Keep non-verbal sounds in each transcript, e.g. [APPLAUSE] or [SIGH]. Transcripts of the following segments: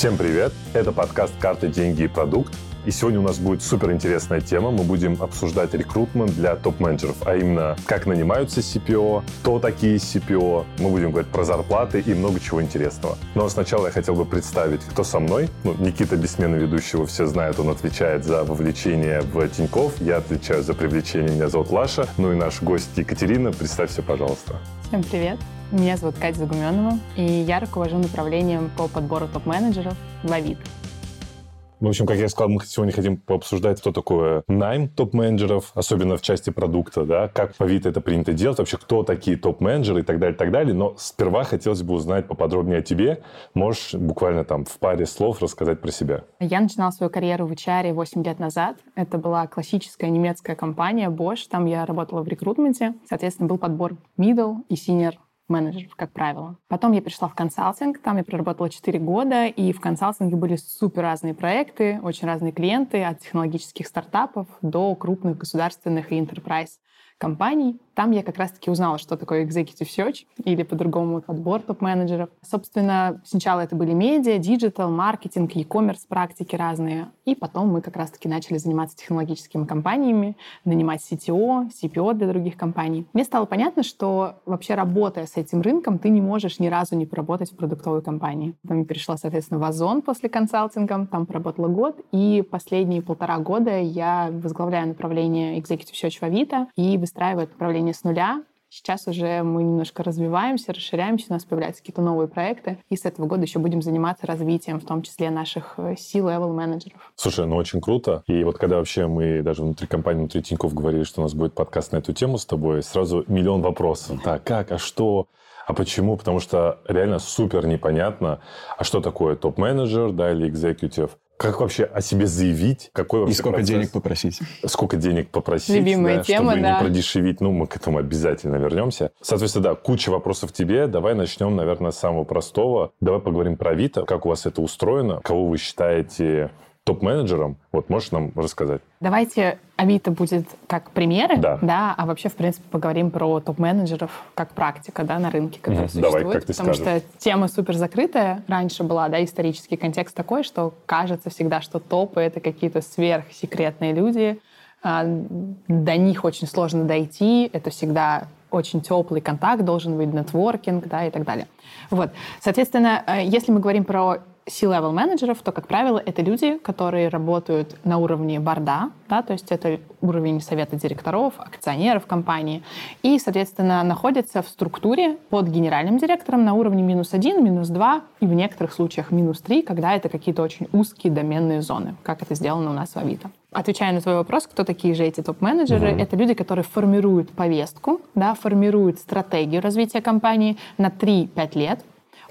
Всем привет! Это подкаст «Карты, деньги и продукт». И сегодня у нас будет супер интересная тема. Мы будем обсуждать рекрутмент для топ-менеджеров, а именно, как нанимаются CPO, кто такие CPO. Мы будем говорить про зарплаты и много чего интересного. Но сначала я хотел бы представить, кто со мной. Ну, Никита, бессменный ведущий, его все знают, он отвечает за вовлечение в Тиньков. Я отвечаю за привлечение, меня зовут Лаша. Ну и наш гость Екатерина, представься, пожалуйста. Всем привет. Меня зовут Катя Загуменова, и я руковожу направлением по подбору топ-менеджеров в Авито. В общем, как я сказал, мы сегодня хотим пообсуждать, что такое найм топ-менеджеров, особенно в части продукта, да, как по Авито это принято делать, вообще кто такие топ-менеджеры и так далее, и так далее. Но сперва хотелось бы узнать поподробнее о тебе. Можешь буквально там в паре слов рассказать про себя? Я начинала свою карьеру в HR 8 лет назад. Это была классическая немецкая компания Bosch. Там я работала в рекрутменте. Соответственно, был подбор middle и senior менеджеров, как правило. Потом я пришла в консалтинг, там я проработала 4 года, и в консалтинге были супер разные проекты, очень разные клиенты, от технологических стартапов до крупных государственных и enterprise компаний. Там я как раз-таки узнала, что такое executive search или по-другому подбор топ-менеджеров. Собственно, сначала это были медиа, digital, маркетинг, e-commerce практики разные. И потом мы как раз-таки начали заниматься технологическими компаниями, нанимать CTO, CPO для других компаний. Мне стало понятно, что вообще работая с этим рынком, ты не можешь ни разу не поработать в продуктовой компании. Там я перешла, соответственно, в Озон после консалтинга, там поработала год, и последние полтора года я возглавляю направление Executive Search в Авито и выстраиваю направление не с нуля. Сейчас уже мы немножко развиваемся, расширяемся, у нас появляются какие-то новые проекты, и с этого года еще будем заниматься развитием, в том числе наших э, C-level менеджеров. Слушай, ну очень круто. И вот когда вообще мы даже внутри компании, внутри Тинькофф говорили, что у нас будет подкаст на эту тему с тобой, сразу миллион вопросов. Так, как, а что? А почему? Потому что реально супер непонятно, а что такое топ-менеджер, да, или экзекутив. Как вообще о себе заявить? Какой вообще И сколько процесс? денег попросить? Сколько денег попросить, Любимая да, тема, чтобы да. не продешевить. Ну, мы к этому обязательно вернемся. Соответственно, да, куча вопросов тебе. Давай начнем, наверное, с самого простого. Давай поговорим про Авито. Как у вас это устроено? Кого вы считаете топ-менеджером? Вот можешь нам рассказать? Давайте Авито будет как примеры, Да. а вообще, в принципе, поговорим про топ-менеджеров как практика да, на рынке, которая. Давай, существует. как ты потому скажешь. что тема супер закрытая раньше была, да, исторический контекст такой, что кажется всегда, что топы — это какие-то сверхсекретные люди, а, до них очень сложно дойти, это всегда очень теплый контакт, должен быть нетворкинг, да, и так далее. Вот. Соответственно, э, если мы говорим про C-level менеджеров, то, как правило, это люди, которые работают на уровне борда, да, то есть это уровень совета директоров, акционеров компании, и, соответственно, находятся в структуре под генеральным директором на уровне минус один, минус два и в некоторых случаях минус три, когда это какие-то очень узкие доменные зоны, как это сделано у нас в Авито. Отвечая на твой вопрос, кто такие же эти топ-менеджеры, это люди, которые формируют повестку, да, формируют стратегию развития компании на 3-5 лет,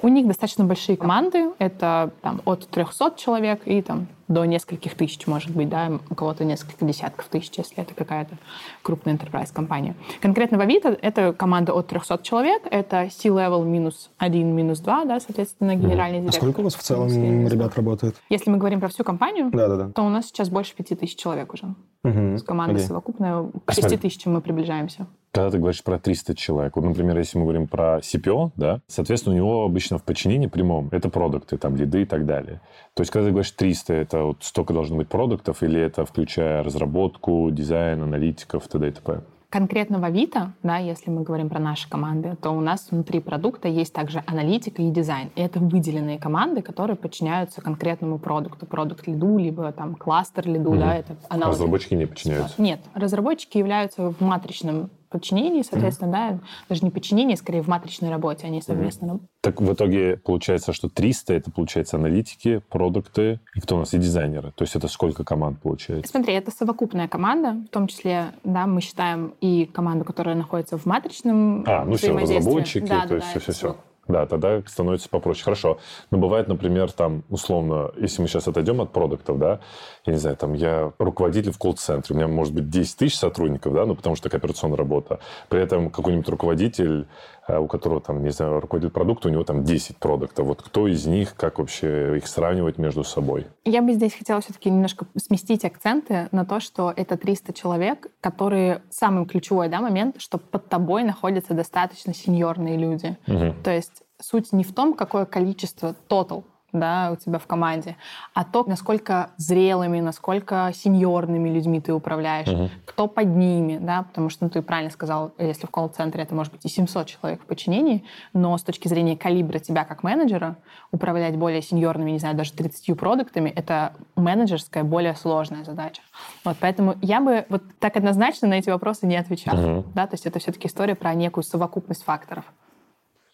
у них достаточно большие команды, это там, от 300 человек и там, до нескольких тысяч, может быть, да, у кого-то несколько десятков тысяч, если это какая-то крупная enterprise компания. Конкретно в Авито это команда от 300 человек, это C-level минус 1, минус 2, да, соответственно, генеральный А директор. сколько у вас в целом Минус ребят работает? Если мы говорим про всю компанию, Да-да-да. то у нас сейчас больше 5 тысяч человек уже. Мгм. С командой Окей. совокупная к А 6 смотри. тысячам мы приближаемся. Когда ты говоришь про 300 человек, вот, например, если мы говорим про CPO, да, соответственно, у него обычно в подчинении прямом это продукты, там, лиды и так далее. То есть, когда ты говоришь 300, это вот столько должно быть продуктов, или это включая разработку, дизайн, аналитиков, т.д. и т.п.? Конкретно в Авито, да, если мы говорим про наши команды, то у нас внутри продукта есть также аналитика и дизайн. И это выделенные команды, которые подчиняются конкретному продукту, продукт-лиду, либо там кластер лиду, Мгм. да, это аналог. Разработчики не подчиняются. Нет, разработчики являются в матричном подчинении, соответственно, да, даже не подчинении, скорее в матричной работе они совместно работают. Так в итоге получается, что 300 это, получается, аналитики, продукты, и кто у нас, и дизайнеры. То есть это сколько команд получается? Смотри, это совокупная команда, в том числе, да, мы считаем и команду, которая находится в матричном А, ну все, разработчики, Да, то да, есть все-все-все. Да, тогда становится попроще. Хорошо. Но бывает, например, там, условно, если мы сейчас отойдем от продуктов, да, я не знаю, там, я руководитель в колл-центре, у меня может быть 10 тысяч сотрудников, да, ну, потому что такая операционная работа. При этом какой-нибудь руководитель, у которого, там, не знаю, руководитель продукта, у него там 10 продуктов. Вот кто из них, как вообще их сравнивать между собой? Я бы здесь хотела все-таки немножко сместить акценты на то, что это 300 человек, которые самый ключевой да, момент, что под тобой находятся достаточно сеньорные люди. Мгм. То есть суть не в том, какое количество total да, у тебя в команде, а то, насколько зрелыми, насколько сеньорными людьми ты управляешь, угу. кто под ними, да, потому что, ну, ты правильно сказал, если в колл-центре это может быть и 700 человек в подчинении, но с точки зрения калибра тебя как менеджера, управлять более сеньорными, не знаю, даже 30 продуктами, это менеджерская, более сложная задача. Вот, поэтому я бы вот так однозначно на эти вопросы не отвечала, угу. да, то есть это все-таки история про некую совокупность факторов.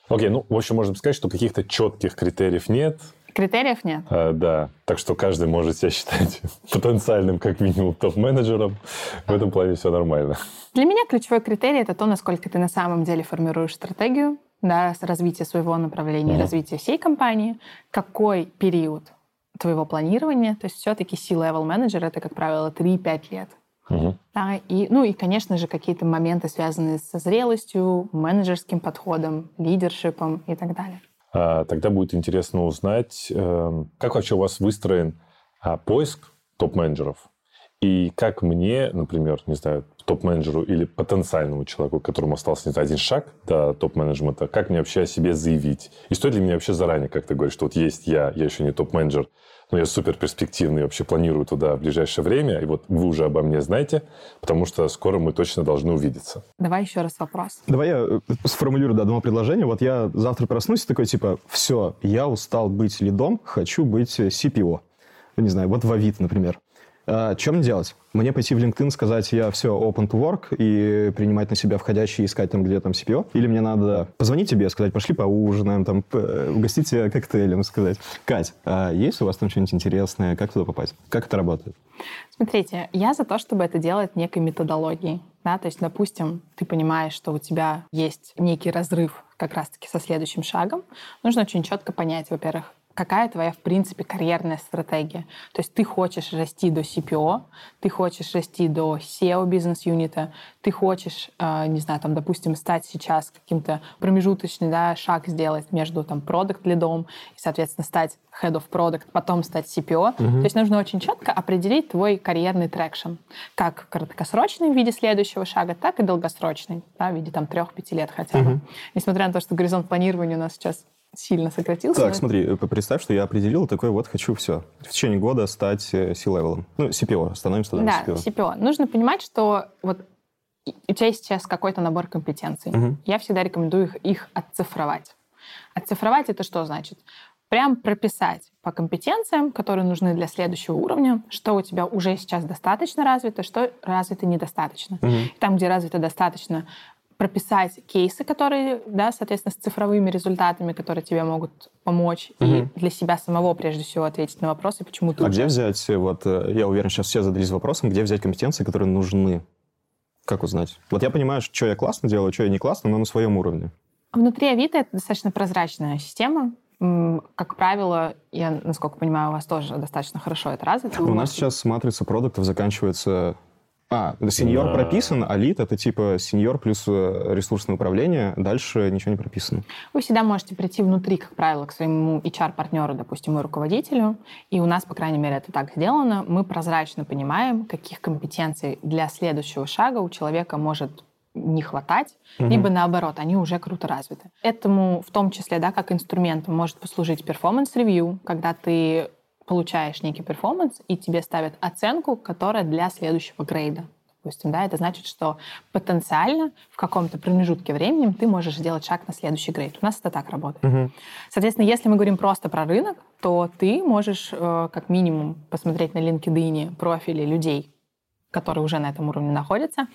Окей, okay, ну, в общем, можно сказать, что каких-то четких критериев нет, Критериев нет? А, да. Так что каждый может себя считать [LAUGHS] потенциальным, как минимум, топ-менеджером. В этом плане все нормально. Для меня ключевой критерий — это то, насколько ты на самом деле формируешь стратегию да, развития своего направления, mm-hmm. развития всей компании, какой период твоего планирования. То есть все-таки C-level менеджер — это, как правило, 3-5 лет. Угу. Да, и, ну и, конечно же, какие-то моменты, связанные со зрелостью, менеджерским подходом, лидершипом и так далее. А, тогда будет интересно узнать, эм, как вообще у вас выстроен а, поиск топ-менеджеров. И как мне, например, не знаю, топ-менеджеру или потенциальному человеку, которому остался, не знаю, один шаг до топ-менеджмента, как мне вообще о себе заявить? И стоит ли мне вообще заранее, как ты говоришь, что вот есть я, я еще не топ-менеджер, но я супер перспективный, вообще планирую туда в ближайшее время, и вот вы уже обо мне знаете, потому что скоро мы точно должны увидеться. Давай еще раз вопрос. Давай я э, сформулирую одно предложение. Вот я завтра проснусь такой, типа, все, я устал быть лидом, хочу быть CPO. Не знаю, вот в Авито, например. А, чем делать? Мне пойти в LinkedIn, сказать, я все, open to work, и принимать на себя входящие, искать там, где там CPO? Или мне надо позвонить тебе, сказать, пошли поужинаем, там, угостить тебя коктейлем, сказать, Кать, а есть у вас там что-нибудь интересное, как туда попасть? Как это работает? Смотрите, я за то, чтобы это делать некой методологией. Да? То есть, допустим, ты понимаешь, что у тебя есть некий разрыв как раз-таки со следующим шагом. Нужно очень четко понять, во-первых, какая твоя, в принципе, карьерная стратегия. То есть ты хочешь расти до CPO, ты хочешь расти до CEO бизнес-юнита, ты хочешь, э, не знаю, там, допустим, стать сейчас каким-то промежуточный да, шаг сделать между там product lead ом и, соответственно, стать head of product, потом стать CPO. Угу. То есть нужно очень четко определить твой карьерный traction, как краткосрочный в виде следующего шага, так и долгосрочный, да, в виде там трех-пяти лет хотя бы. Угу. Несмотря на то, что горизонт планирования у нас сейчас сильно сократился. Так, смотри, э, представь, что я определил такой вот хочу все. В течение года стать C-level ом. Э, ну, CPO, становимся тогда да, CPO. CPO. Нужно понимать, что вот у тебя есть сейчас какой-то набор компетенций. Угу. Я всегда рекомендую их, их отцифровать. Отцифровать это что значит? Прям прописать по компетенциям, которые нужны для следующего уровня, что у тебя уже сейчас достаточно развито, что развито недостаточно. Угу. Там, где развито достаточно, прописать кейсы, которые, да, соответственно, с цифровыми результатами, которые тебе могут помочь угу. и для себя самого, прежде всего, ответить на вопросы, почему ты... А где взять, вот, э, я уверен, сейчас все задались вопросом, где взять компетенции, которые нужны? Как узнать? Вот я понимаю, что я классно делаю, что я не классно, но на своем уровне. Внутри Авито это достаточно прозрачная система. Как правило, я, насколько понимаю, у вас тоже достаточно хорошо это развито. У нас сейчас матрица продуктов заканчивается а, сеньор да. прописан, а лид это типа сеньор плюс э, ресурсное управление, дальше ничего не прописано. Вы всегда можете прийти внутри, как правило, к своему HR-партнеру, допустим, и руководителю, и у нас, по крайней мере, это так сделано. Мы прозрачно понимаем, каких компетенций для следующего шага у человека может не хватать, угу. либо наоборот, они уже круто развиты. Этому в том числе, да, как инструментом может послужить performance review, когда ты получаешь некий перформанс, и тебе ставят оценку, которая для следующего грейда. Допустим, да, это значит, что потенциально в каком-то промежутке времени ты можешь сделать шаг на следующий грейд. У нас это так работает. Угу. Соответственно, если мы говорим просто про рынок, то ты можешь э, как минимум посмотреть на LinkedIn профили людей, которые уже на этом уровне находятся.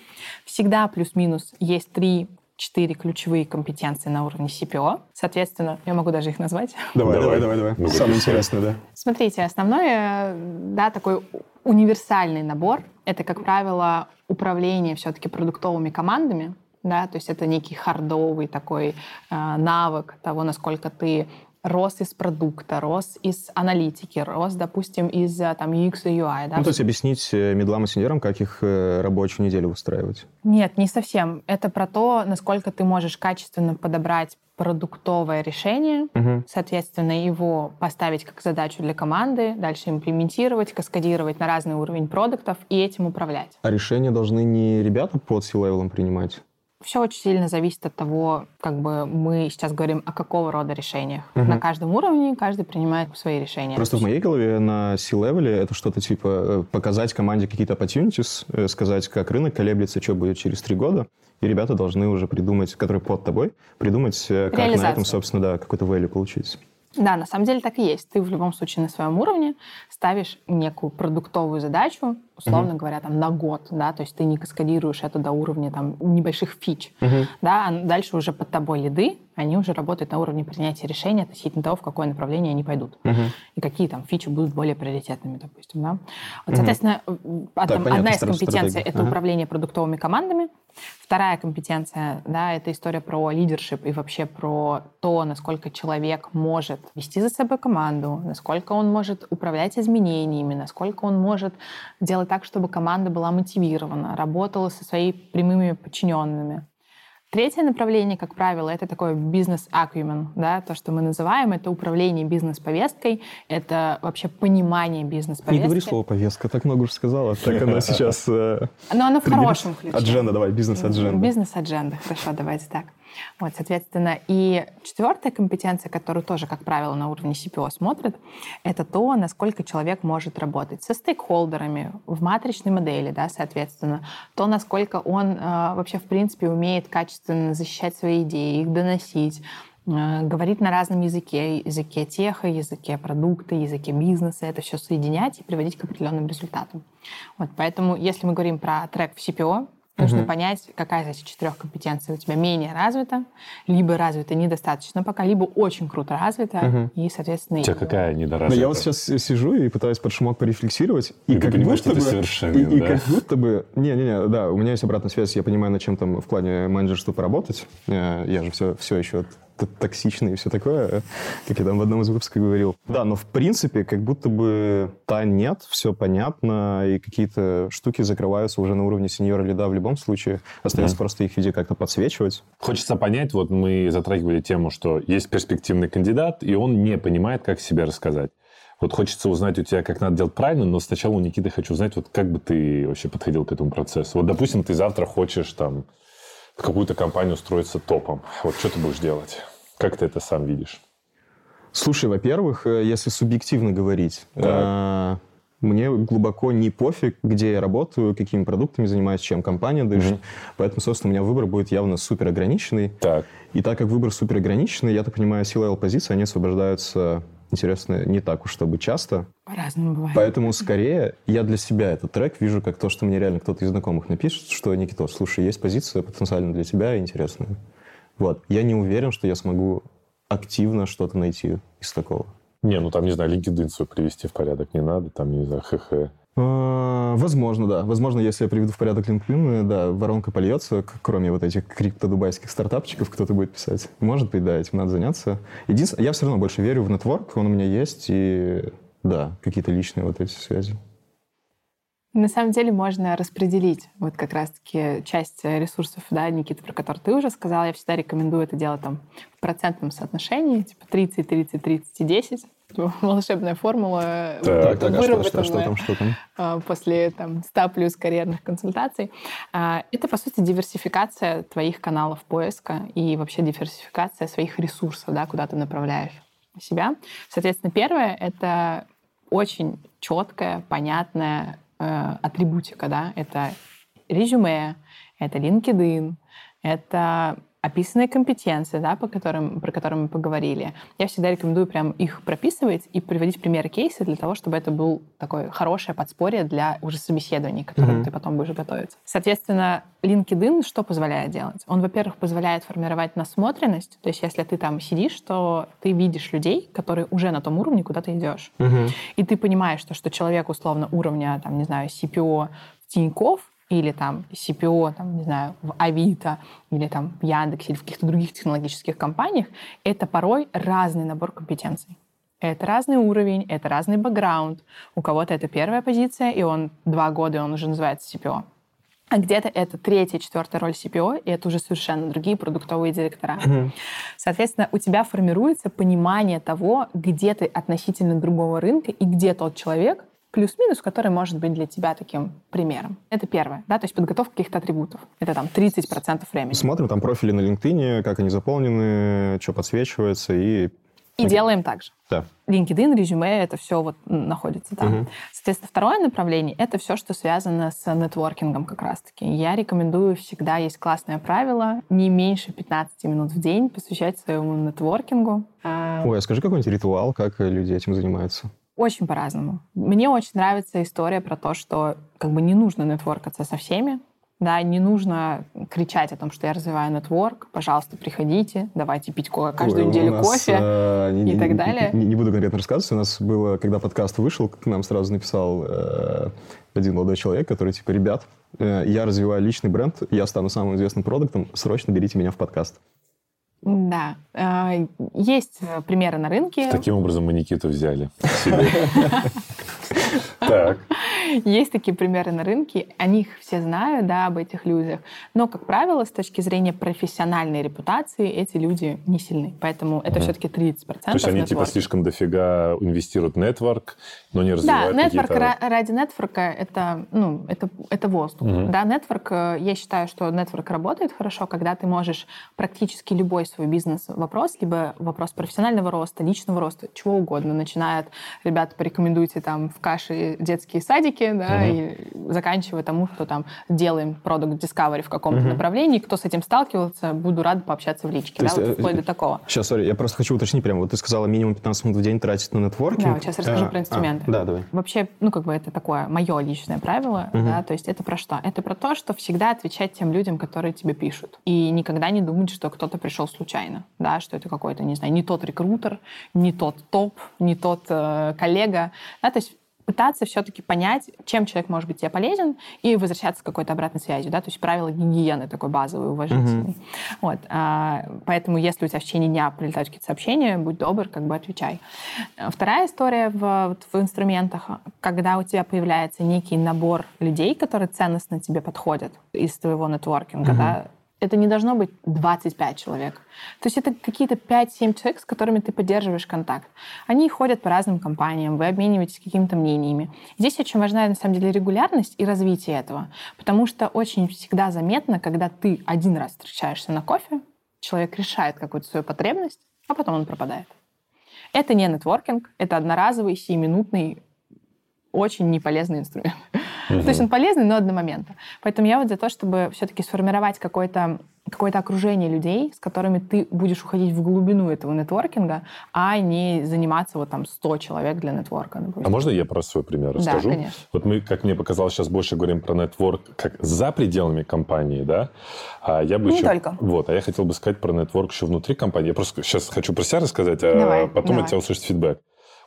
Всегда плюс-минус есть три четыре ключевые компетенции на уровне CPO. Соответственно, я могу даже их назвать. [LAUGHS] Давай, давай, давай, давай. давай. Самое интересное, да. Смотрите, основной, да, такой универсальный набор — это, как правило, управление все-таки продуктовыми командами, да, то есть это некий хардовый такой э, навык того, насколько ты рос из продукта, рос из аналитики, рос, допустим, из э, там, UX и UI. Да? Ну, то есть объяснить э, медлам и сеньорам, как их э, рабочую неделю устраивать? Нет, не совсем. Это про то, насколько ты можешь качественно подобрать продуктовое решение, угу. соответственно, его поставить как задачу для команды, дальше имплементировать, каскадировать на разный уровень продуктов и этим управлять. А решения должны не ребята под C-level ом принимать? Все очень сильно зависит от того, как бы мы сейчас говорим о какого рода решениях. Угу. На каждом уровне каждый принимает свои решения. Просто в моей голове на C-level е это что-то типа э, показать команде какие-то opportunities, э, сказать, как рынок колеблется, что будет через три года, и ребята должны уже придумать, которые под тобой, придумать, э, как на этом, собственно, да, какой-то value получить. Да, на самом деле так и есть. Ты в любом случае на своем уровне ставишь некую продуктовую задачу, условно mm-hmm. говоря, там на год, да, то есть ты не каскадируешь это до уровня там небольших фич, mm-hmm. да, а дальше уже под тобой лиды, они уже работают на уровне принятия решения относительно того, в какое направление они пойдут mm-hmm. и какие там фичи будут более приоритетными, допустим, да. Вот, соответственно, mm-hmm. так, одна понятно, из компетенций это ага. управление продуктовыми командами, Вторая компетенция, да, это история про лидершип и вообще про то, насколько человек может вести за собой команду, насколько он может управлять изменениями, насколько он может делать так, чтобы команда была мотивирована, работала со своими прямыми подчиненными. Третье направление, как правило, это такое бизнес-аквимен, да, то, что мы называем, это управление бизнес-повесткой, это вообще понимание бизнес-повестки. Не говори слово повестка, так много уже сказала, так она [LAUGHS] сейчас... Э, Но она в хорошем ключе. Адженда, давай, бизнес-адженда. Бизнес-адженда, хорошо, давайте так. Вот, соответственно, и четвертая компетенция, которую тоже, как правило, на уровне CPO смотрят, это то, насколько человек может работать со стейкхолдерами в матричной модели, да, соответственно, то, насколько он э, вообще, в принципе, умеет качественно защищать свои идеи, их доносить, э, говорить на разном языке, языке теха, языке продукта, языке бизнеса, это все соединять и приводить к определенным результатам. Вот, поэтому, если мы говорим про трек в CPO, Нужно угу. понять, какая из этих четырех компетенций у тебя менее развита, либо развита недостаточно пока, либо очень круто развита, угу. и, соответственно... У тебя какая недоразвита? Но я вот сейчас сижу и пытаюсь под шумок порефлексировать, и, и как будто бы... И, да? и как будто бы... Не-не-не, да, у меня есть обратная связь, я понимаю, над чем там в плане менеджерства поработать. Я, я же все, все еще токсичный и все такое, как я там в одном из выпусков говорил. Да, но в принципе как будто бы та нет, все понятно, и какие-то штуки закрываются уже на уровне сеньора лида в любом случае. Остается mm. просто их виде как-то подсвечивать. Хочется понять, вот мы затрагивали тему, что есть перспективный кандидат, и он не понимает, как себя рассказать. Вот хочется узнать у тебя, как надо делать правильно, но сначала у Никиты хочу узнать, вот как бы ты вообще подходил к этому процессу. Вот, допустим, ты завтра хочешь там в какую-то компанию устроиться топом. Вот что ты будешь делать? Как ты это сам видишь? Слушай, во-первых, э, если субъективно говорить, э, мне глубоко не пофиг, где я работаю, какими продуктами занимаюсь, чем компания дышит. Угу. Поэтому, собственно, у меня выбор будет явно супер ограниченный. Так. И так как выбор супер ограниченный, я так понимаю, c позиции, они освобождаются, интересно, не так уж чтобы часто. По-разному бывает. Поэтому скорее я для себя этот трек вижу как то, что мне реально кто-то из знакомых напишет, что, Никита, слушай, есть позиция потенциально для тебя интересная. Вот. Я не уверен, что я смогу активно что-то найти из такого. Не, ну там, не знаю, LinkedIn свой привести в порядок не надо, там, не знаю, хх. А, возможно, да. Возможно, если я приведу в порядок LinkedIn, да, воронка польется, кроме вот этих крипто-дубайских стартапчиков, кто-то будет писать. Может быть, да, этим надо заняться. Единственное, я все равно больше верю в нетворк, он у меня есть, и да, какие-то личные вот эти связи. На самом деле можно распределить вот как раз-таки часть ресурсов, да, Никита, про который ты уже сказала. Я всегда рекомендую это делать там в процентном соотношении, типа 30, 30, 30 и 10. [LAUGHS] Волшебная формула, так, так, а что, что, что там, что там? А, после там, 100 плюс карьерных консультаций. А, это, по сути, диверсификация твоих каналов поиска и вообще диверсификация своих ресурсов, да, куда ты направляешь себя. Соответственно, первое — это очень четкая, понятная э, атрибутика, да, это резюме, это LinkedIn, это описанные компетенции, да, по которым, про которые мы поговорили, я всегда рекомендую прям их прописывать и приводить примеры кейсы для того, чтобы это был такое хорошее подспорье для уже собеседований, к которым mm-hmm. ты потом будешь готовиться. Соответственно, LinkedIn что позволяет делать? Он, во-первых, позволяет формировать насмотренность, то есть если ты там сидишь, то ты видишь людей, которые уже на том уровне, куда ты идешь. Mm-hmm. И ты понимаешь, что, что человек условно уровня, там, не знаю, CPO Тиньков, или там CPO, там, не знаю, в Авито, или там в Яндексе, или в каких-то других технологических компаниях, это порой разный набор компетенций. Это разный уровень, это разный бэкграунд. У кого-то это первая позиция, и он два года, и он уже называется CPO. А где-то это третья, четвертая роль CPO, и это уже совершенно другие продуктовые директора. Mm-hmm. Соответственно, у тебя формируется понимание того, где ты относительно другого рынка и где тот человек, плюс-минус, который может быть для тебя таким примером. Это первое, да, то есть подготовка каких-то атрибутов. Это там 30% времени. Смотрим там профили на LinkedIn, как они заполнены, что подсвечивается, и и делаем так же. Да. LinkedIn, резюме, это все вот находится там. Угу. Соответственно, второе направление — это все, что связано с нетворкингом как раз-таки. Я рекомендую всегда, есть классное правило, не меньше 15 минут в день посвящать своему нетворкингу. Ой, а скажи какой-нибудь ритуал, как люди этим занимаются? Очень по-разному. Мне очень нравится история про то, что как бы не нужно нетворкаться со всеми, да, не нужно кричать о том, что я развиваю нетворк, пожалуйста, приходите, давайте пить каждую Ой, неделю нас, кофе э, и не, так далее. Не, не буду конкретно рассказывать. У нас было, когда подкаст вышел, к нам сразу написал э, один молодой человек, который типа, ребят, э, я развиваю личный бренд, я стану самым известным продуктом, срочно берите меня в подкаст. Да, э, есть э, примеры на рынке. Таким образом мы Никиту взяли. [LAUGHS] Так. Есть такие примеры на рынке, о них все знают, да, об этих людях. Но, как правило, с точки зрения профессиональной репутации, эти люди не сильны. Поэтому это все-таки 30%. То есть они типа слишком дофига инвестируют в нетворк, но не развивают Да, нетворк ради нетворка это, ну, это, это воздух. Да, нетворк, э, я считаю, что нетворк работает хорошо, когда ты можешь практически любой свой бизнес-вопрос, либо вопрос профессионального роста, личного роста, чего угодно, начиная от, ребята, порекомендуйте там в каше детские садики, да, угу. и заканчивая тому, что там делаем продукт Discovery в каком-то угу. направлении, кто с этим сталкивался, буду рад пообщаться в личке, То да, есть, вот вплоть до такого. Сейчас, сори, я просто хочу уточнить прямо, вот ты сказала минимум 15 минут в день тратить на нетворкинг. Да, вот сейчас расскажу а, про инструменты. А, да, давай. Вообще, ну, как бы это такое мое личное правило, угу. да, то есть это про что? Это про то, что всегда отвечать тем людям, которые тебе пишут, и никогда не думать, что кто-то пришел случайно, да, что это какой-то, не знаю, не тот рекрутер, не тот топ, не тот э, коллега, да, то есть пытаться все-таки понять, чем человек может быть тебе полезен, и возвращаться к какой-то обратной связью, да, то есть правила гигиены такой базовый, уважительный. Mm-hmm. Вот, а, поэтому если у тебя в течение дня прилетают какие-то сообщения, будь добр, как бы отвечай. Вторая история в, вот, в инструментах, когда у тебя появляется некий набор людей, которые ценностно тебе подходят из твоего нетворкинга, mm-hmm. да, это не должно быть 25 человек. То есть это какие-то 5-7 человек, с которыми ты поддерживаешь контакт. Они ходят по разным компаниям, вы обмениваетесь какими-то мнениями. Здесь очень важна, на самом деле, регулярность и развитие этого. Потому что очень всегда заметно, когда ты один раз встречаешься на кофе, человек решает какую-то свою потребность, а потом он пропадает. Это не нетворкинг, это одноразовый, сиюминутный, очень неполезный инструмент. Угу. То есть он полезный, но одномоментно. Поэтому я вот за то, чтобы все-таки сформировать какое-то какое-то окружение людей, с которыми ты будешь уходить в глубину этого нетворкинга, а не заниматься вот там 100 человек для нетворка. Допустим. А можно я про свой пример расскажу? Да, конечно. Вот мы, как мне показалось, сейчас больше говорим про нетворк как за пределами компании, да? А я бы не еще... только. Вот, а я хотел бы сказать про нетворк еще внутри компании. Я просто сейчас хочу про себя рассказать, а давай, потом давай. от тебя услышать фидбэк.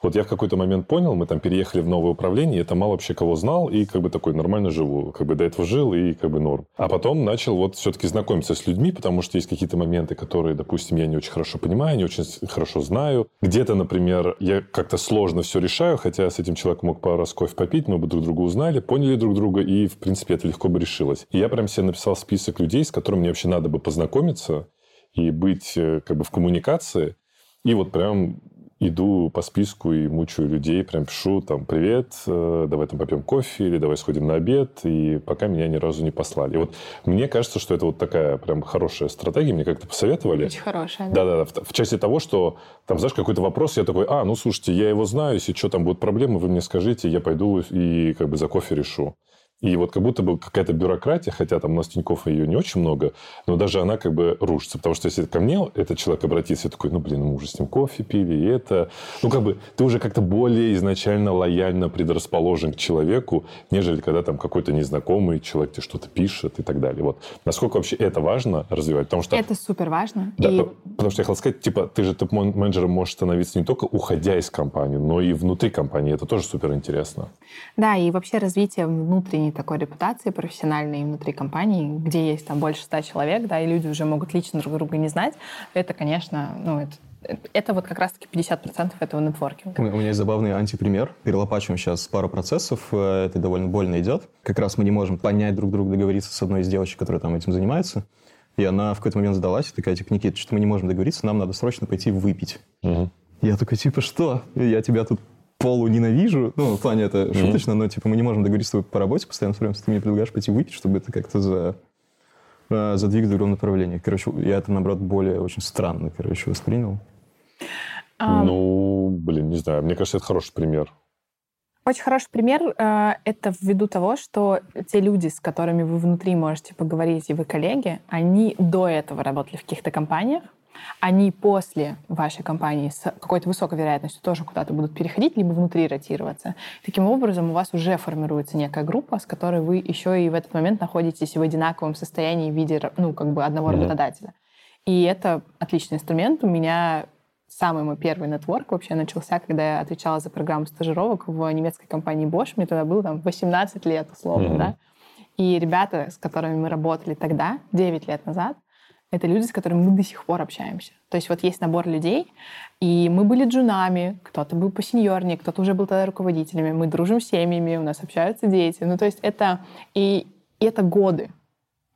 Вот я в какой-то момент понял, мы там переехали в новое управление, я там мало вообще кого знал, и как бы такой нормально живу. Как бы до этого жил, и как бы норм. А потом начал вот все-таки знакомиться с людьми, потому что есть какие-то моменты, которые, допустим, я не очень хорошо понимаю, не очень хорошо знаю. Где-то, например, я как-то сложно все решаю, хотя с этим человеком мог пару раз кофе попить, мы бы друг друга узнали, поняли друг друга, и, в принципе, это легко бы решилось. И я прям себе написал список людей, с которыми мне вообще надо бы познакомиться и быть э, как бы в коммуникации. И вот прям иду по списку и мучаю людей, прям пишу там «Привет, э, давай там попьем кофе» или «Давай сходим на обед», и пока меня ни разу не послали. И вот мне кажется, что это вот такая прям хорошая стратегия, мне как-то посоветовали. Очень хорошая, да. Да-да-да, в, в части того, что там, знаешь, какой-то вопрос, я такой, а, ну, слушайте, я его знаю, если что там будут проблемы, вы мне скажите, я пойду и как бы за кофе решу. И вот как будто бы какая-то бюрократия, хотя там у нас Тинькофф ее не очень много, но даже она как бы рушится. Потому что если ко мне этот человек обратится, я такой, ну, блин, мы уже с ним кофе пили, и это... Ну, как бы ты уже как-то более изначально лояльно предрасположен к человеку, нежели когда там какой-то незнакомый человек тебе что-то пишет и так далее. Вот. Насколько вообще это важно развивать? Потому что... Это супер важно. Да, и... потому что я хотел сказать, типа, ты же топ-менеджером можешь становиться не только уходя из компании, но и внутри компании. Это тоже супер интересно. Да, и вообще развитие внутренней внутренней такой репутации профессиональной внутри компании, где есть там больше ста человек, да, и люди уже могут лично друг друга не знать, это, конечно, ну, это это вот как раз-таки 50% этого нетворкинга. У меня есть забавный антипример. Перелопачиваем сейчас пару процессов. Э, это довольно больно идет. Как раз мы не можем понять друг друга, договориться с одной из девочек, которая там этим занимается. И она в какой-то момент сдалась, такая, типа, Никита, что мы не можем договориться, нам надо срочно пойти выпить. Угу. Я такой, типа, что? Я тебя тут полу ненавижу. Ну, в плане это шуточно, но типа мы не можем договориться с тобой по работе постоянно, все ты мне предлагаешь пойти выпить, чтобы это как-то за э, задвигать в другом направлении. Короче, я это, наоборот, более очень странно, короче, воспринял. Ну, блин, не знаю. Мне кажется, это хороший пример. Очень хороший пример э, это ввиду того, что те люди, с которыми вы внутри можете поговорить, и вы коллеги, они до этого работали в каких-то компаниях, они после вашей компании с какой-то высокой вероятностью тоже куда-то будут переходить, либо внутри ротироваться. Таким образом, у вас уже формируется некая группа, с которой вы еще и в этот момент находитесь в одинаковом состоянии в виде ну, как бы одного mm-hmm. работодателя. И это отличный инструмент. У меня самый мой первый нетворк вообще начался, когда я отвечала за программу стажировок в немецкой компании Bosch. Мне тогда было там 18 лет, условно, mm-hmm. да. И ребята, с которыми мы работали тогда, 9 лет назад, это люди, с которыми мы до сих пор общаемся. То есть вот есть набор людей, и мы были джунами, кто-то был посеньорнее, кто-то уже был тогда руководителями, мы дружим с семьями, у нас общаются дети. Ну, то есть это... И, и это годы.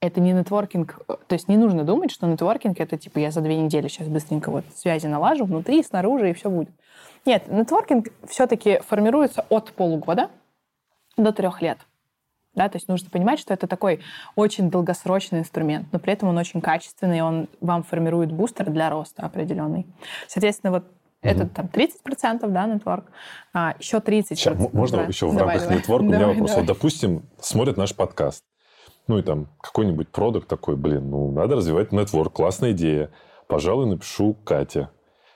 Это не нетворкинг. То есть не нужно думать, что нетворкинг — это типа я за две недели сейчас быстренько вот связи налажу внутри, снаружи, и все будет. Нет, нетворкинг все-таки формируется от полугода до трех лет. Да, то есть нужно понимать, что это такой очень долгосрочный инструмент, но при этом он очень качественный, он вам формирует бустер для роста определенный. Соответственно, вот это там 30%, да, нетворк, а еще 30%. Сейчас, можно да? еще в давай, рамках давай. нетворка? У меня вопрос. Давай. Вот, допустим, смотрят наш подкаст, ну и там какой-нибудь продукт такой, блин, ну надо развивать нетворк, классная идея. Пожалуй, напишу Кате.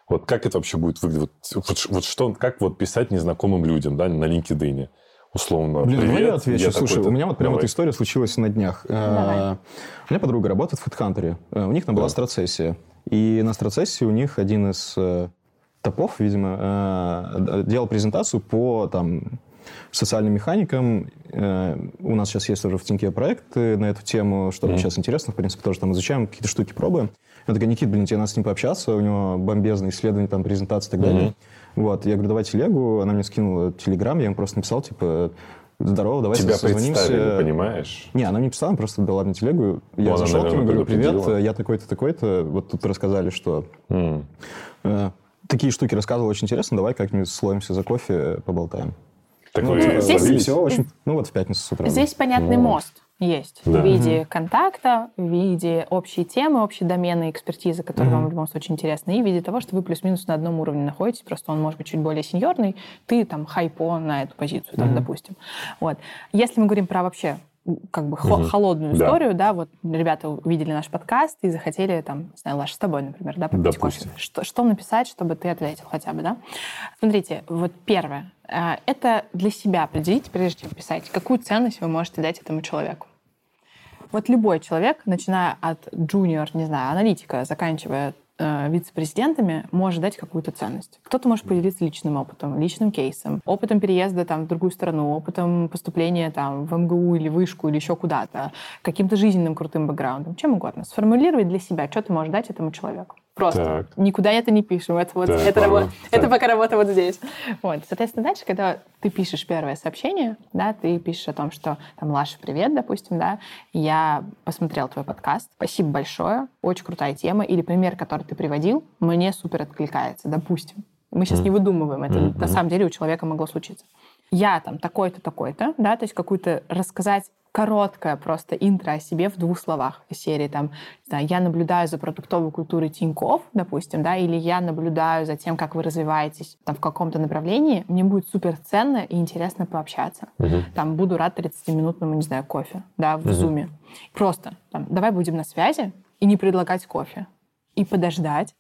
Вот как это вообще будет выглядеть? Вот, вот, вот что, как вот писать незнакомым людям, да, на LinkedIn? Условно. Блин, Привет, давай я отвечу. Я Слушай, у меня вот прям вот история случилась на днях. Э, давай. У меня подруга работает в HeadHunter. Э, у них там была страцессия. И на страцессии у них один из э, топов, видимо, делал презентацию по там социальным механикам. У нас сейчас есть тоже в Тиньке проекты на эту тему, что mm-hmm. сейчас интересно, в принципе, тоже там изучаем, какие-то штуки пробуем. Я такая, Никит, блин, тебе надо с ним пообщаться, у него бомбезные исследования, там, презентации и так далее. Mm-hmm. Вот, я говорю, давай телегу, она мне скинула телеграм, я ему просто написал, типа, здорово, давай Тебя созвонимся. понимаешь? Не, она мне писала, она просто дала мне телегу. Я ну, зашел к нему, говорю, привет, я такой-то, такой-то, вот тут рассказали, что... Mm. Э, такие штуки рассказывал, очень интересно, давай как-нибудь словимся за кофе, поболтаем. Такой ну, здесь... все очень... Ну, вот в пятницу с утра. Здесь понятный ну. мост есть да. в виде угу. контакта, в виде общей темы, общей домены экспертизы, которая угу. вам в любом случае интересна, и в виде того, что вы плюс-минус на одном уровне находитесь, просто он может быть чуть более сеньорный, ты там хайпо на эту позицию, там, угу. допустим. Вот. Если мы говорим про вообще как бы угу. холодную да. историю, да, вот ребята увидели наш подкаст и захотели там, не знаю, Лаш, с тобой, например, да, попить кофе. Что, что написать, чтобы ты ответил хотя бы, да? Смотрите, вот первое, э, это для себя определить, прежде чем писать, какую ценность вы можете дать этому человеку. Вот любой человек, начиная от джуниор, не знаю, аналитика, заканчивая вице-президентами, может дать какую-то ценность. Кто-то может поделиться личным опытом, личным кейсом, опытом переезда там, в другую страну, опытом поступления там, в МГУ или вышку или еще куда-то, каким-то жизненным крутым бэкграундом, чем угодно. Сформулировать для себя, что ты можешь дать этому человеку. Просто. Так. Никуда это не пишем. Это, вот, так, это, работа, это пока работа вот здесь. Вот. Соответственно, дальше, когда ты пишешь первое сообщение, да, ты пишешь о том, что там, Лаша, привет, допустим, да, я посмотрел твой подкаст, спасибо большое, очень крутая тема, или пример, который ты приводил, мне супер откликается, допустим. Мы сейчас mm. не выдумываем, это mm-hmm. на самом деле у человека могло случиться. Я там такой-то, такой-то, да, то есть какую-то рассказать короткое просто интро о себе в двух словах из серии там, знаю, я наблюдаю за продуктовой культурой Тиньков, допустим, да, или я наблюдаю за тем, как вы развиваетесь там в каком-то направлении, мне будет супер ценно и интересно пообщаться. Угу. Там буду рад 30-минутному, не знаю, кофе, да, в угу. зуме. Просто там, давай будем на связи и не предлагать кофе. И подождать,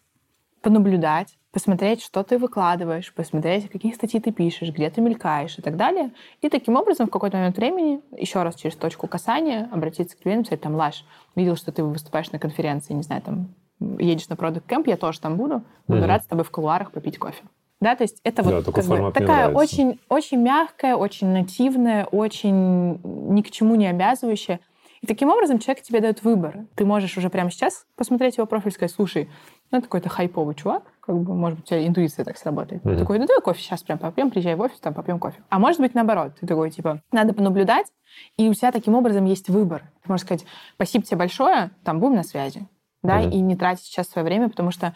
понаблюдать, посмотреть, что ты выкладываешь, посмотреть, какие статьи ты пишешь, где ты мелькаешь и так далее. И таким образом в какой-то момент времени, еще раз через точку касания, обратиться к клиенту, сказать, там, Лаш, видел, что ты выступаешь на конференции, не знаю, там, едешь на Product Camp, я тоже там буду, буду mm-hmm. рад с тобой в кулуарах попить кофе. Да, то есть это вот да, как бы, такая очень, очень мягкая, очень нативная, очень ни к чему не обязывающая. И таким образом человек тебе дает выбор. Ты можешь уже прямо сейчас посмотреть его профиль и сказать, слушай, ну, это какой-то хайповый чувак, как бы, может быть, у тебя интуиция так сработает. Mm-hmm. Ты такой, ну, давай кофе сейчас прям попьем, приезжай в офис, там попьем кофе. А может быть, наоборот, ты такой, типа, надо понаблюдать, и у тебя таким образом есть выбор. Ты можешь сказать, спасибо тебе большое, там, будем на связи, да, mm-hmm. и не тратить сейчас свое время, потому что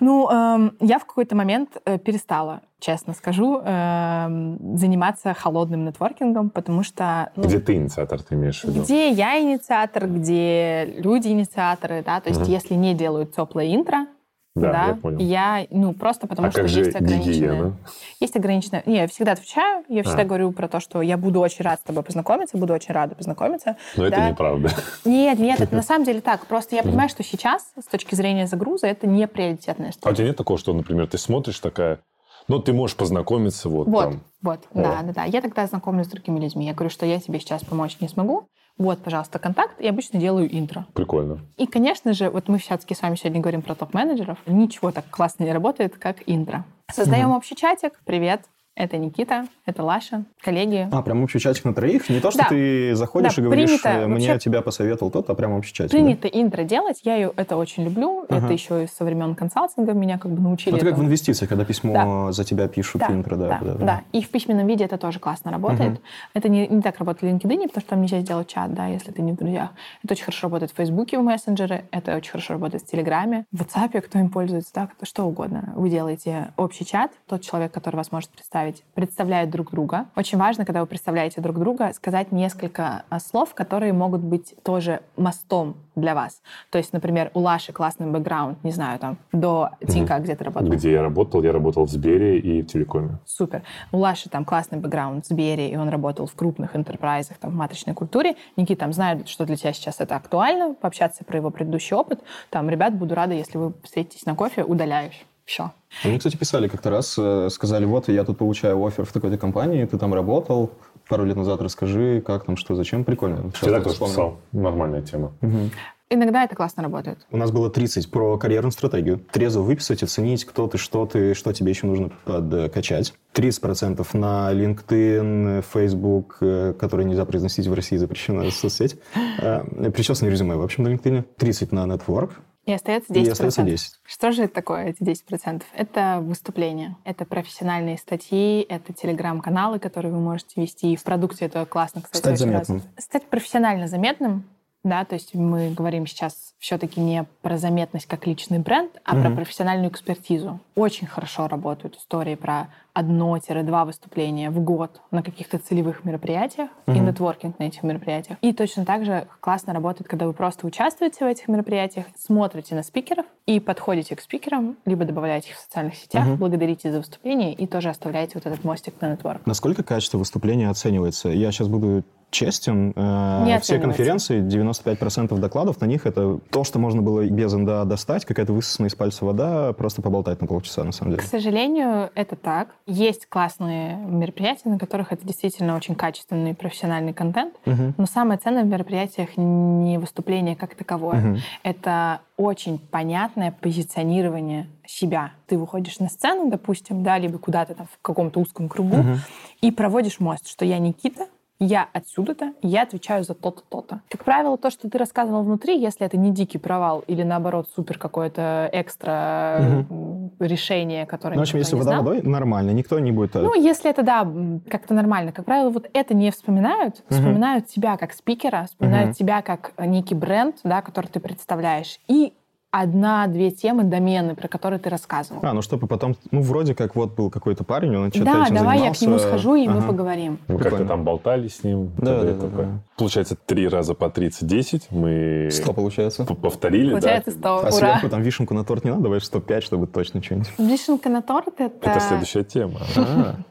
Ну, эм, я в какой-то момент э, перестала, честно скажу, эм, заниматься холодным нетворкингом, потому что... Ну, где ты инициатор, ты имеешь в виду? Где я инициатор, где люди инициаторы, да, то есть угу. если не делают теплое интро, да, да, я понял. Я, ну, просто потому а что как есть же ограниченное. гигиена? Есть ограниченное. Не, я всегда отвечаю, я всегда А. говорю про то, что я буду очень рад с тобой познакомиться, буду очень рада познакомиться. Но это да. неправда. Нет, нет, это на [LAUGHS] самом деле так. Просто я понимаю, что сейчас, с точки зрения загруза, это не приоритетная А у история. тебя нет такого, что, например, ты смотришь такая, ну, ты можешь познакомиться вот, Вот, там. вот, О. да, да, да. Я тогда знакомлюсь с другими людьми. Я говорю, что я тебе сейчас помочь не смогу. Вот, пожалуйста, контакт. И обычно делаю интро. Прикольно. И, конечно же, вот мы все-таки с вами сегодня говорим про топ-менеджеров. Ничего так классно не работает, как интро. Создаем общий чатик. Привет, это Никита, это Лаша, коллеги. А, прям общий чатик на троих? Не то, что Да. ты заходишь Да, и говоришь, принято мне вообще- тебя посоветовал тот, а прям общий чатик. да? Принято интро делать, я ее это очень люблю. Ага. Это еще и со времен консалтинга меня как бы научили. Это как в этому. инвестициях, когда письмо за тебя пишут, Да, интро, да. да, да. И в письменном виде это тоже классно работает. Мгм. Это не, не так работает в LinkedIn, потому что там нельзя сделать чат, да, если ты не в друзьях. Это очень хорошо работает в Фейсбуке, в мессенджеры, это очень хорошо работает в Телеграме, в WhatsApp, кто им пользуется, да, кто что угодно. Вы делаете общий чат, тот человек, который вас может представить, представляет друг друга. Очень важно, когда вы представляете друг друга, сказать несколько а, слов, которые могут быть тоже мостом для вас. То есть, например, у Лаши классный бэкграунд, не знаю, там, до Тинька, где ты работал. Где я работал? Я работал в Сбере и в Телекоме. Супер. У Лаши там классный бэкграунд в Сбере, и он работал в крупных интерпрайзах, там, в матричной культуре. Никита там знает, что для тебя сейчас это актуально, пообщаться про его предыдущий опыт. Там, ребят, буду рада, если вы встретитесь на кофе, удаляешь. Все. Мне, кстати, писали как-то раз, э, сказали, вот, я тут получаю офер в такой-то компании, ты там работал пару лет назад, расскажи, как там, что, зачем. Прикольно. Сейчас тоже вспомнил. писал. Нормальная тема. Мгм. Иногда это классно работает. У нас было 30 про карьерную стратегию. Трезво выписать, оценить, кто ты, что ты, что тебе еще нужно подкачать. 30% на LinkedIn, Facebook, э, который нельзя произносить в России, запрещена соцсеть. Э, Причесанное резюме, в общем, на LinkedIn. 30 на Network. И остается И 10%. остается 10. Что же это такое, эти 10%? Это выступления, это профессиональные статьи, это телеграм-каналы, которые вы можете вести. И в продукте это классно, кстати, Стать заметным. развито. Стать профессионально заметным, да, то есть мы говорим сейчас все-таки не про заметность как личный бренд, а про Мгм. профессиональную экспертизу. Очень хорошо работают истории про одно-два выступления в год на каких-то целевых мероприятиях и Мгм. нетворкинг на этих мероприятиях. И точно так же классно работает, когда вы просто участвуете в этих мероприятиях, смотрите на спикеров и подходите к спикерам, либо добавляете их в социальных сетях, Мгм. благодарите за выступление и тоже оставляете вот этот мостик на нетворк. Насколько качество выступления оценивается? Я сейчас буду честен. э, Не Все конференции, 95% докладов на них это то, что можно было без НДА достать, какая-то высосанная из пальца вода, просто поболтать на полчаса, на самом К деле. сожалению, это так. Есть классные мероприятия, на которых это действительно очень качественный профессиональный контент. Мгм. Но самое ценное в мероприятиях не выступление как таковое. Мгм. Это очень понятное позиционирование себя. Ты выходишь на сцену, допустим, да, либо куда-то там в каком-то узком кругу Мгм. и проводишь мост, что я Никита, я отсюда-то, я отвечаю за то-то, то-то. Как правило, то, что ты рассказывал внутри, если это не дикий провал или наоборот супер какое-то экстра м, решение, которое Ну, в общем, если не вода знал. водой, нормально, никто не будет... э, Ну, если это, да, как-то нормально. Как правило, вот это не вспоминают. Мгм. Вспоминают тебя как спикера, вспоминают Мгм. тебя как некий бренд, да, который ты представляешь. И одна-две темы, домены, про которые ты рассказывал. А, ну чтобы потом, ну вроде как вот был какой-то парень, он что-то да, этим давай я к нему занимался. схожу, и мы Ага. поговорим. Мы как-то там болтали с ним. Да, да, да, да. Получается, три раза по 30-10 мы 100 получается. повторили, Получается да? 100. А Ура! сверху там вишенку на торт не надо, давай 105, чтобы точно что-нибудь. Вишенка на торт — это... Это следующая тема,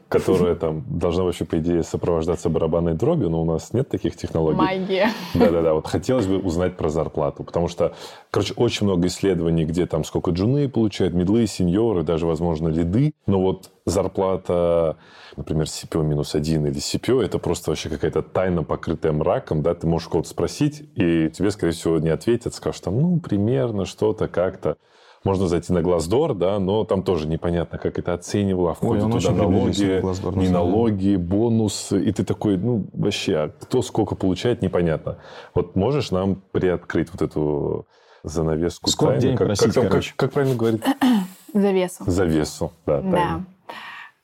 которая там должна вообще, по идее, сопровождаться барабанной дробью, но у нас нет таких технологий. Магия. Да-да-да, вот хотелось бы узнать про зарплату, потому что, короче, очень много исследований, где там сколько джуны получают, медлы, сеньоры, даже, возможно, лиды, но вот зарплата, например, CPO минус один или CPO, это просто вообще какая-то тайна, покрытая мраком, да, ты можешь кого-то спросить, и тебе, скорее всего, не ответят, скажут там, ну, примерно, что-то, как-то. Можно зайти на Глаздор, да, но там тоже непонятно, как это оценивало, а входят он туда налоги, на не налоги, бонусы, и ты такой, ну, вообще, а кто сколько получает, непонятно. Вот можешь нам приоткрыть вот эту занавеску Сколько тайны? денег как, просить, как, там- как- короче? как правильно говорить? [CLEARS THROAT] Завесу. Завесу, да, Да.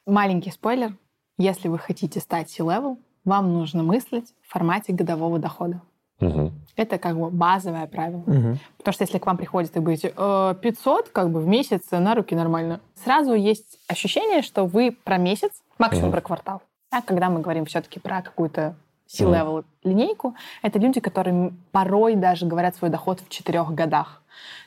Маленький спойлер. Если вы хотите стать C-level, вам нужно мыслить в формате годового дохода. Мгм. Это как бы базовое правило. Мгм. Потому что если к вам приходит и будете «Э, 500 как бы в месяц на руки нормально, сразу есть ощущение, что вы про месяц, максимум Мгм. про квартал. А когда мы говорим все-таки про какую-то C-level линейку, это люди, которые порой даже говорят свой доход в четырех годах.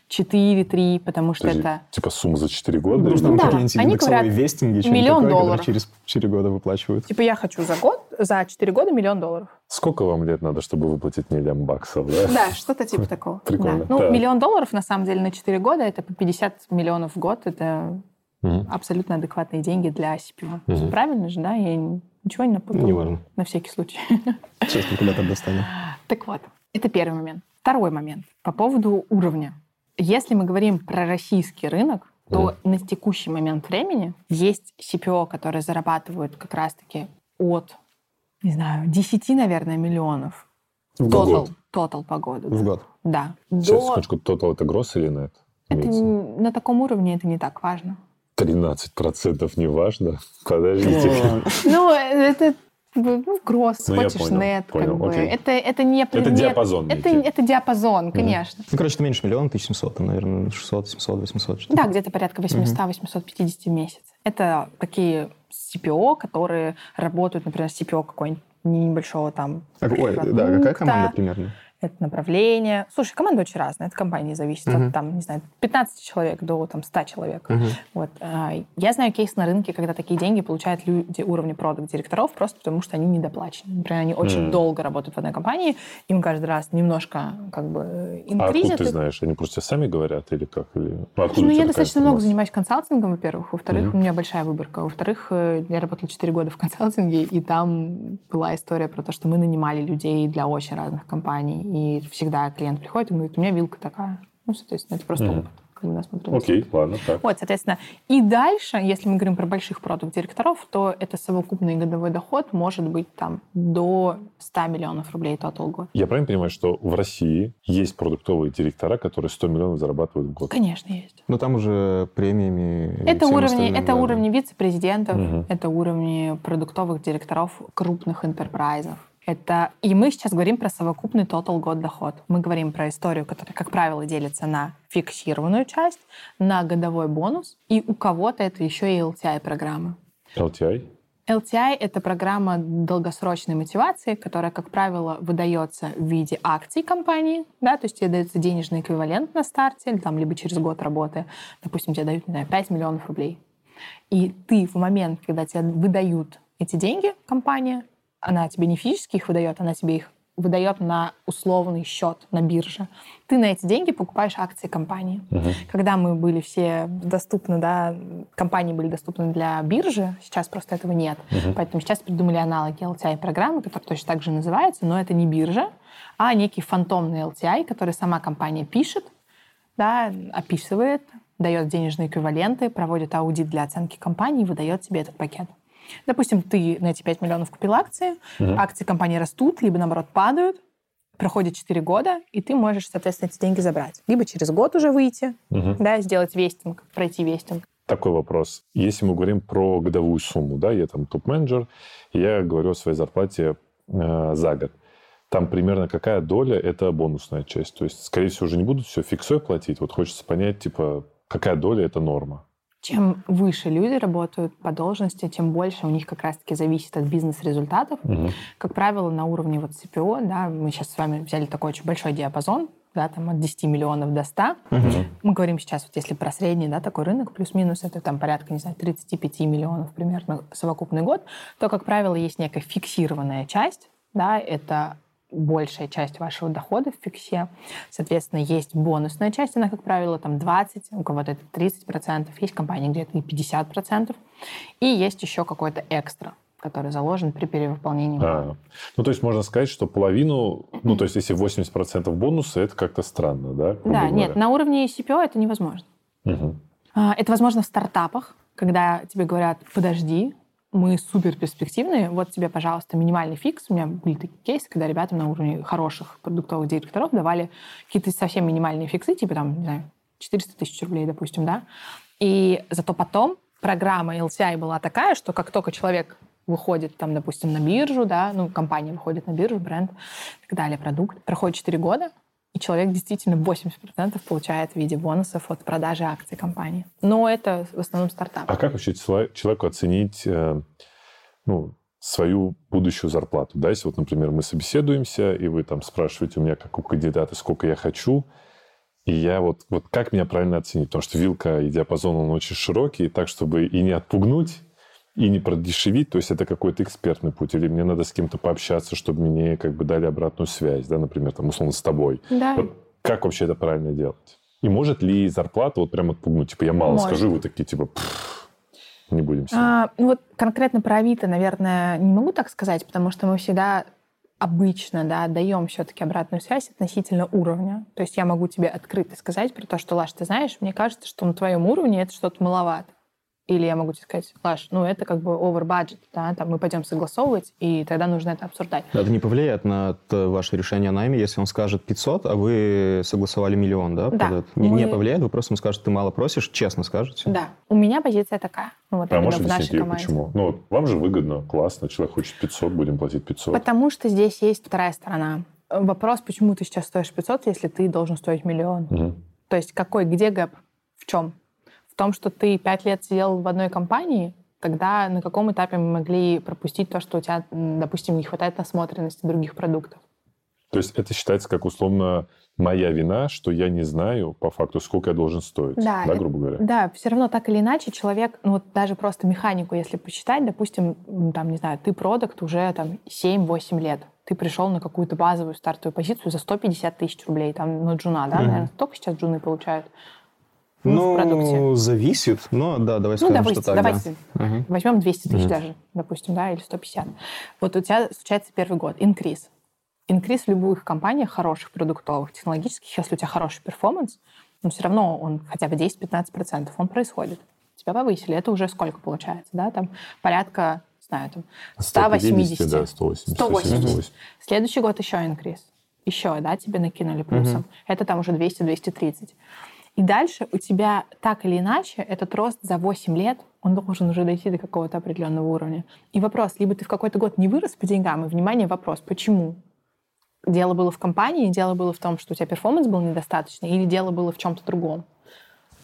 4-3, потому что Подожди, это... Типа сумма за 4 года? Там Да, какие-нибудь они индексовые говорят, вестинги, миллион такое, долларов. через 4 года выплачивают. Типа я хочу за год, за 4 года миллион долларов. Сколько вам лет надо, чтобы выплатить миллион баксов, да? Да, что-то типа такого. Прикольно. Да. Ну, Так. миллион долларов, на самом деле, на 4 года, это по 50 миллионов в год. Это Мгм. абсолютно адекватные деньги для CPO. Мгм. Правильно же, да? Я ничего не напутала. Неважно. На всякий случай. Сейчас [LAUGHS] калькулятор достанем. Так вот, это первый момент. Второй момент по поводу уровня. Если мы говорим про российский рынок, то на текущий момент времени есть CPO, которые зарабатывают как раз-таки от, не знаю, 10, наверное, миллионов. В Total, год. total по году. В год. Да. Сейчас, До... секундочку, тотал это гросс или нет? Это Имеется? н- на таком уровне это не так важно. 13% не важно? Подождите. Ну, это ну, гросс, Ну, я хочешь понял, нет, понял, как бы. окей. Это, это не предмет. диапазон Это, некий. это диапазон, конечно. Ну, короче, это меньше миллиона, 1700, там, наверное, 600, 700, 800. что-то. Да, где-то порядка 800-850 в месяц. Это такие CPO, которые работают, например, с CPO какой-нибудь небольшого там Так, Ой, да, какая команда примерно? Это направление. Слушай, команда очень разная, от компании зависит. Мгм. От, там, не знаю, 15 человек до там, 100 человек. Мгм. Вот. а, Я знаю кейс на рынке, когда такие деньги получают люди уровня продукт-директоров просто потому, что они недоплачены. Например, они очень Мгм. долго работают в одной компании, им каждый раз немножко как бы А инкризят. откуда ты знаешь? Они просто сами говорят или как? Или... Откуда Ну, я достаточно много занимаюсь консалтингом, во-первых. Во-вторых, Мгм. у меня большая выборка. Во-вторых, э, я работала 4 года в консалтинге, и там была история про то, что мы нанимали людей для очень разных компаний. И всегда клиент приходит и говорит, у меня вилка такая. Ну, соответственно, это просто Мгм. опыт. Как бы нас смотрели. Окей, ладно, так. Вот, соответственно, и дальше, если мы говорим про больших продукт-директоров, то это совокупный годовой доход может быть там до 100 миллионов рублей total год. Я правильно понимаю, что в России есть продуктовые директора, которые 100 миллионов зарабатывают в год? Конечно, есть. Ну, там уже премиями... Это уровни, это да. уровни вице-президентов, Мгм. это уровни продуктовых директоров крупных интерпрайзов. Это... И мы сейчас говорим про совокупный total год доход. Мы говорим про историю, которая, как правило, делится на фиксированную часть, на годовой бонус, и у кого-то это еще и LTI-программы. LTI? LTI — это программа долгосрочной мотивации, которая, как правило, выдается в виде акций компании, да, то есть тебе дается денежный эквивалент на старте, или там, либо через год работы. Допустим, тебе дают, не знаю, 5 миллионов рублей. И ты в момент, когда тебе выдают эти деньги, компания, она тебе не физически их выдает, она тебе их выдает на условный счет на бирже. Ты на эти деньги покупаешь акции компании. Мгм. Когда мы были все доступны, да, компании были доступны для биржи, сейчас просто этого нет. Мгм. Поэтому сейчас придумали аналоги LTI-программы, которые точно так же называются, но это не биржа, а некий фантомный LTI, который сама компания пишет, да, описывает, дает денежные эквиваленты, проводит аудит для оценки компании и выдает тебе этот пакет. Допустим, ты на эти 5 миллионов купил акции, Мгм. акции компании растут, либо, наоборот, падают, проходит 4 года, и ты можешь, соответственно, эти деньги забрать. Либо через год уже выйти, Мгм. да, сделать вестинг, пройти вестинг. Такой вопрос. Если мы говорим про годовую сумму, да, я там топ-менеджер, я говорю о своей зарплате э, за год. Там примерно какая доля – это бонусная часть? То есть, скорее всего, уже не будут все фиксой платить. Вот хочется понять, типа, какая доля – это норма. Чем выше люди работают по должности, тем больше у них как раз-таки зависит от бизнес-результатов. Мгм. Как правило, на уровне вот CPO, да, мы сейчас с вами взяли такой очень большой диапазон, да, там от 10 миллионов до 100. Мы говорим сейчас, вот если про средний, да, такой рынок, плюс-минус, это там порядка, не знаю, 35 миллионов примерно совокупный год, то, как правило, есть некая фиксированная часть, да, это большая часть вашего дохода в фиксе. Соответственно, есть бонусная часть, она, как правило, там 20, у кого-то это 30%, есть компании, где это и 50%, и есть еще какой-то экстра, который заложен при перевыполнении. А, ну, то есть можно сказать, что половину, ну, то есть если 80% бонуса, это как-то странно, да? Да, говоря? нет, на уровне CPO это невозможно. А, Это возможно в стартапах, когда тебе говорят, подожди, мы супер перспективные, вот тебе, пожалуйста, минимальный фикс. У меня были такие кейсы, когда ребятам на уровне хороших продуктовых директоров давали какие-то совсем минимальные фиксы, типа там, не знаю, 400 тысяч рублей, допустим, да. И зато потом программа LCI была такая, что как только человек выходит там, допустим, на биржу, да, ну, компания выходит на биржу, бренд и так далее, продукт. Проходит 4 года, и человек действительно 80% получает в виде бонусов от продажи акций компании. Но это в основном стартап. А как вообще человеку оценить э, ну, свою будущую зарплату? Да, если вот, например, мы собеседуемся, и вы там спрашиваете у меня, как у кандидата, сколько я хочу, и я вот, вот как меня правильно оценить? Потому что вилка и диапазон, он очень широкий, так, чтобы и не отпугнуть, и не продешевить, то есть это какой-то экспертный путь, или мне надо с кем-то пообщаться, чтобы мне как бы дали обратную связь, да, например, там, условно, с тобой. Да. Вот как вообще это правильно делать? И может ли зарплата вот прям отпугнуть? Типа, я мало может. скажу, вы такие, типа, не будем А, ну вот конкретно про Авито, наверное, не могу так сказать, потому что мы всегда обычно да, даем все-таки обратную связь относительно уровня. То есть я могу тебе открыто сказать про то, что, Лаш, ты знаешь, мне кажется, что на твоем уровне это что-то маловато. Или я могу тебе сказать, Лаш, ну это как бы over budget, да, там мы пойдем согласовывать, и тогда нужно это обсуждать. Это не повлияет на ваше решение о найме, если он скажет 500, а вы согласовали миллион, да? Да. Не, мы... не повлияет, вы просто ему скажете, ты мало просишь, честно скажете. Да. У меня позиция такая. Ну, вот а можешь в нашей команде. почему? Ну, вам же выгодно, классно, человек хочет 500, будем платить 500. Потому что здесь есть вторая сторона. Вопрос, почему ты сейчас стоишь 500, если ты должен стоить миллион? Угу. То есть какой, где гэп, в чем? Том, что ты пять лет сидел в одной компании, тогда на каком этапе мы могли пропустить то, что у тебя, допустим, не хватает насмотренности других продуктов? То есть это считается как условно моя вина, что я не знаю по факту, сколько я должен стоить, да, да грубо говоря? Да, все равно так или иначе человек, ну вот даже просто механику, если посчитать, допустим, там, не знаю, ты продукт уже там 7-8 лет, ты пришел на какую-то базовую стартовую позицию за 150 тысяч рублей, там, ну, джуна, да, mm-hmm. наверное, только сейчас джуны получают ну, в продукте? зависит. Но да, давай ну, скажем, допустим, что так, давайте да. возьмем 200 тысяч угу. даже, допустим, да, или 150. Вот у тебя случается первый год, инкриз. Инкриз в любых компаниях хороших, продуктовых, технологических, если у тебя хороший перформанс, но все равно он хотя бы 10-15%, он происходит. Тебя повысили. Это уже сколько получается, да? Там порядка, знаю, там 180. 150, да, 180. 180. 180. Следующий год еще инкриз. Еще, да, тебе накинули плюсом. Угу. Это там уже 200-230. И дальше у тебя так или иначе этот рост за 8 лет, он должен уже дойти до какого-то определенного уровня. И вопрос, либо ты в какой-то год не вырос по деньгам, и, внимание, вопрос, почему? Дело было в компании, дело было в том, что у тебя перформанс был недостаточный, или дело было в чем-то другом?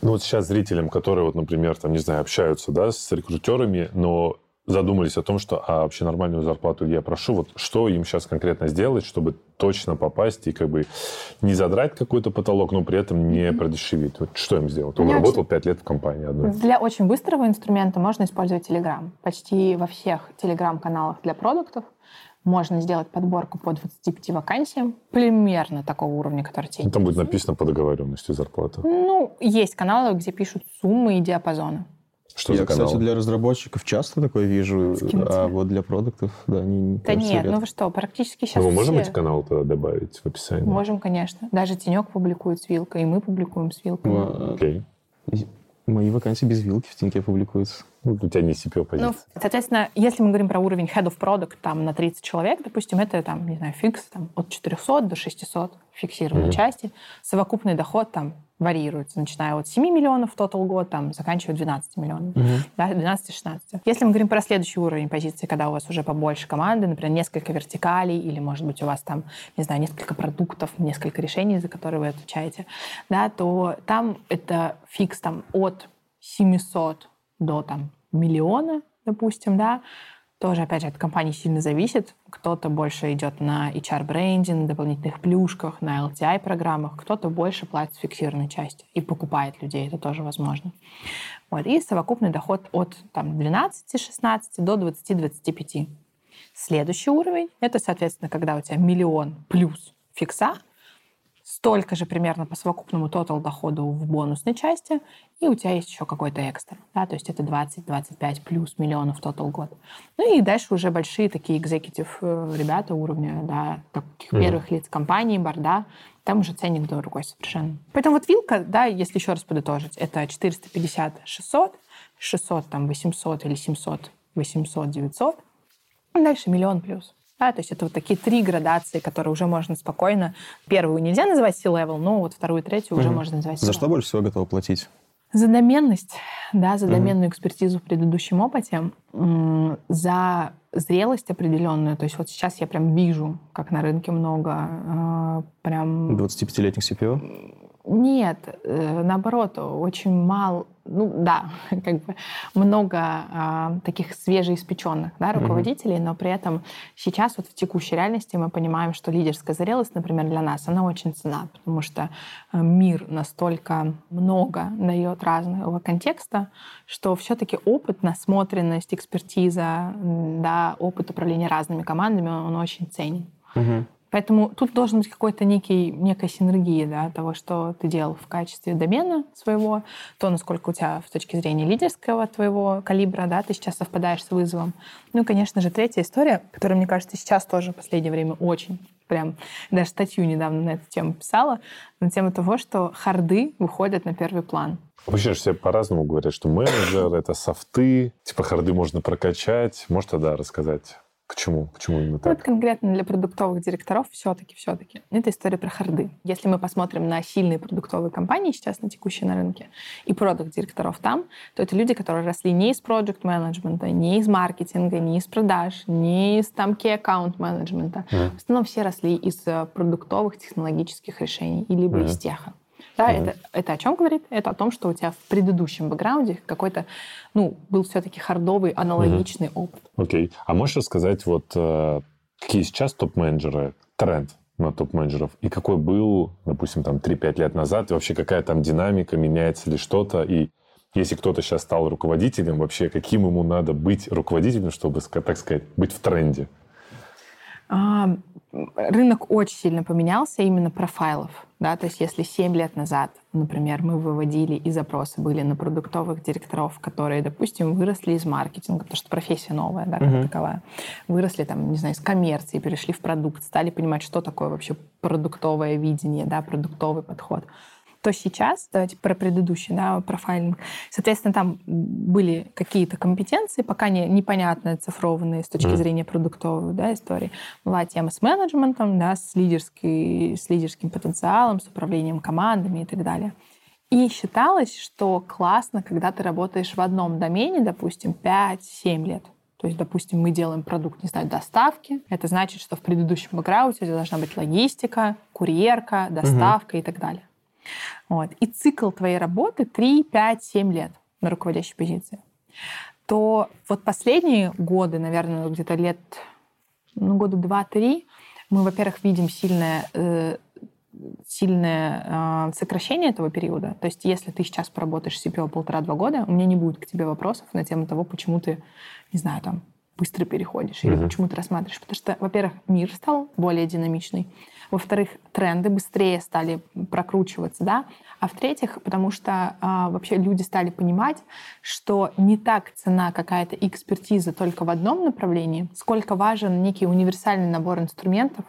Ну вот сейчас зрителям, которые, вот, например, там, не знаю, общаются да, с рекрутерами, но задумались о том, что а вообще нормальную зарплату я прошу, вот что им сейчас конкретно сделать, чтобы точно попасть и как бы не задрать какой-то потолок, но при этом не продешевить. Вот что им сделать? Он Для работал пять лет в компании одной. Для очень быстрого инструмента можно использовать Telegram. Почти во всех Telegram-каналах для продуктов можно сделать подборку по 25 вакансиям, примерно такого уровня, который тебе ну, Там будет написано по договоренности зарплата. Ну, есть каналы, где пишут суммы и диапазоны. Что Я, за канал? кстати, для разработчиков часто такое вижу, а вот для продуктов, да, не Да нет, ну вы что, практически сейчас ну, Мы можем все... эти каналы тогда добавить в описание? Можем, конечно. Даже Тенек публикует с вилкой, и мы публикуем с вилкой. Ну, окей. Okay. Мои вакансии без вилки в Тиньке публикуются. Ну, у тебя не CPO позиция. Ну, соответственно, если мы говорим про уровень head of product там, на 30 человек, допустим, это там, не знаю, фикс там, от 400 до 600 фиксированной mm-hmm. части. Совокупный доход там варьируется, начиная от 7 миллионов тотал год, там, заканчивая 12 миллионов, mm-hmm. да, 12-16. Если мы говорим про следующий уровень позиции, когда у вас уже побольше команды, например, несколько вертикалей, или, может быть, у вас там, не знаю, несколько продуктов, несколько решений, за которые вы отвечаете, да, то там это фикс там от 700 до там миллиона, допустим, да, тоже, опять же, от компании сильно зависит. Кто-то больше идет на HR-брендинг, дополнительных плюшках, на LTI-программах, кто-то больше платит фиксированной части и покупает людей, это тоже возможно. Вот. И совокупный доход от там, 12-16 до 20-25. Следующий уровень — это, соответственно, когда у тебя миллион плюс фикса — столько же примерно по совокупному тотал доходу в бонусной части, и у тебя есть еще какой-то экстра. Да, то есть это 20-25 плюс миллионов тотал год. Ну и дальше уже большие такие экзекутив э, ребята уровня, да, таких mm-hmm. первых лиц компании, борда, там уже ценник другой совершенно. Поэтому вот вилка, да, если еще раз подытожить, это 450-600, 600, там, 800 или 700, 800, 900, дальше миллион плюс. Да, то есть это вот такие три градации, которые уже можно спокойно... Первую нельзя называть C-level, но вот вторую и третью уже можно называть За что больше всего готовы платить? За доменность, да, за доменную экспертизу в предыдущем опыте, за зрелость определенную. То есть вот сейчас я прям вижу, как на рынке много э, прям... 25-летних CPO? Нет, э, наоборот, очень мало, ну да, [LAUGHS] как бы много а, таких свежеиспеченных да, руководителей, mm-hmm. но при этом сейчас вот в текущей реальности мы понимаем, что лидерская зрелость, например, для нас, она очень цена, потому что э, мир настолько много дает разного контекста, что все-таки опыт, насмотренность, экспертиза, да, опыт управления разными командами, он очень ценен. Mm-hmm. Поэтому тут должен быть какой-то некий, некая синергия да, того, что ты делал в качестве домена своего, то, насколько у тебя с точки зрения лидерского твоего калибра, да, ты сейчас совпадаешь с вызовом. Ну и, конечно же, третья история, которая, мне кажется, сейчас тоже в последнее время очень прям даже статью недавно на эту тему писала, на тему того, что харды выходят на первый план. Вообще все по-разному говорят, что менеджер — это софты, типа харды можно прокачать. Можешь тогда рассказать к чему? К чему именно так? Вот конкретно для продуктовых директоров все-таки, все-таки. Это история про харды. Если мы посмотрим на сильные продуктовые компании сейчас на текущей на рынке и продукт-директоров там, то это люди, которые росли не из проект менеджмента не из маркетинга, не из продаж, не из там key аккаунт менеджмента. Mm-hmm. В основном все росли из э, продуктовых технологических решений, либо mm-hmm. из теха. Да, mm-hmm. это, это о чем говорит? Это о том, что у тебя в предыдущем бэкграунде какой-то, ну, был все-таки хардовый, аналогичный mm-hmm. опыт. Окей. Okay. А можешь рассказать, вот э, какие сейчас топ-менеджеры, тренд на топ-менеджеров, и какой был, допустим, там 3-5 лет назад, и вообще какая там динамика, меняется ли что-то, и если кто-то сейчас стал руководителем, вообще каким ему надо быть руководителем, чтобы, так сказать, быть в тренде? А, рынок очень сильно поменялся именно профайлов. Да? То есть если 7 лет назад, например, мы выводили и запросы были на продуктовых директоров, которые, допустим, выросли из маркетинга, потому что профессия новая, да, как uh-huh. таковая, выросли там, не знаю, из коммерции, перешли в продукт, стали понимать, что такое вообще продуктовое видение, да, продуктовый подход то сейчас, давайте про предыдущий, да, профайлинг, соответственно, там были какие-то компетенции, пока не, непонятно оцифрованные с точки mm-hmm. зрения продуктовой да, истории. Была тема с менеджментом, да, с, лидерской, с лидерским потенциалом, с управлением командами и так далее. И считалось, что классно, когда ты работаешь в одном домене, допустим, 5-7 лет. То есть, допустим, мы делаем продукт, не знаю, доставки. Это значит, что в предыдущем бэкграунде должна быть логистика, курьерка, доставка угу. и так далее. Вот. И цикл твоей работы 3, 5, 7 лет на руководящей позиции. То вот последние годы, наверное, где-то лет, ну, года 2-3, мы, во-первых, видим сильное э, сильное э, сокращение этого периода. То есть, если ты сейчас поработаешь с CPO полтора-два года, у меня не будет к тебе вопросов на тему того, почему ты, не знаю, там, быстро переходишь, или mm-hmm. почему ты рассматриваешь. Потому что, во-первых, мир стал более динамичный. Во-вторых, тренды быстрее стали прокручиваться, да. А в-третьих, потому что а, вообще люди стали понимать, что не так цена какая-то экспертиза только в одном направлении, сколько важен некий универсальный набор инструментов.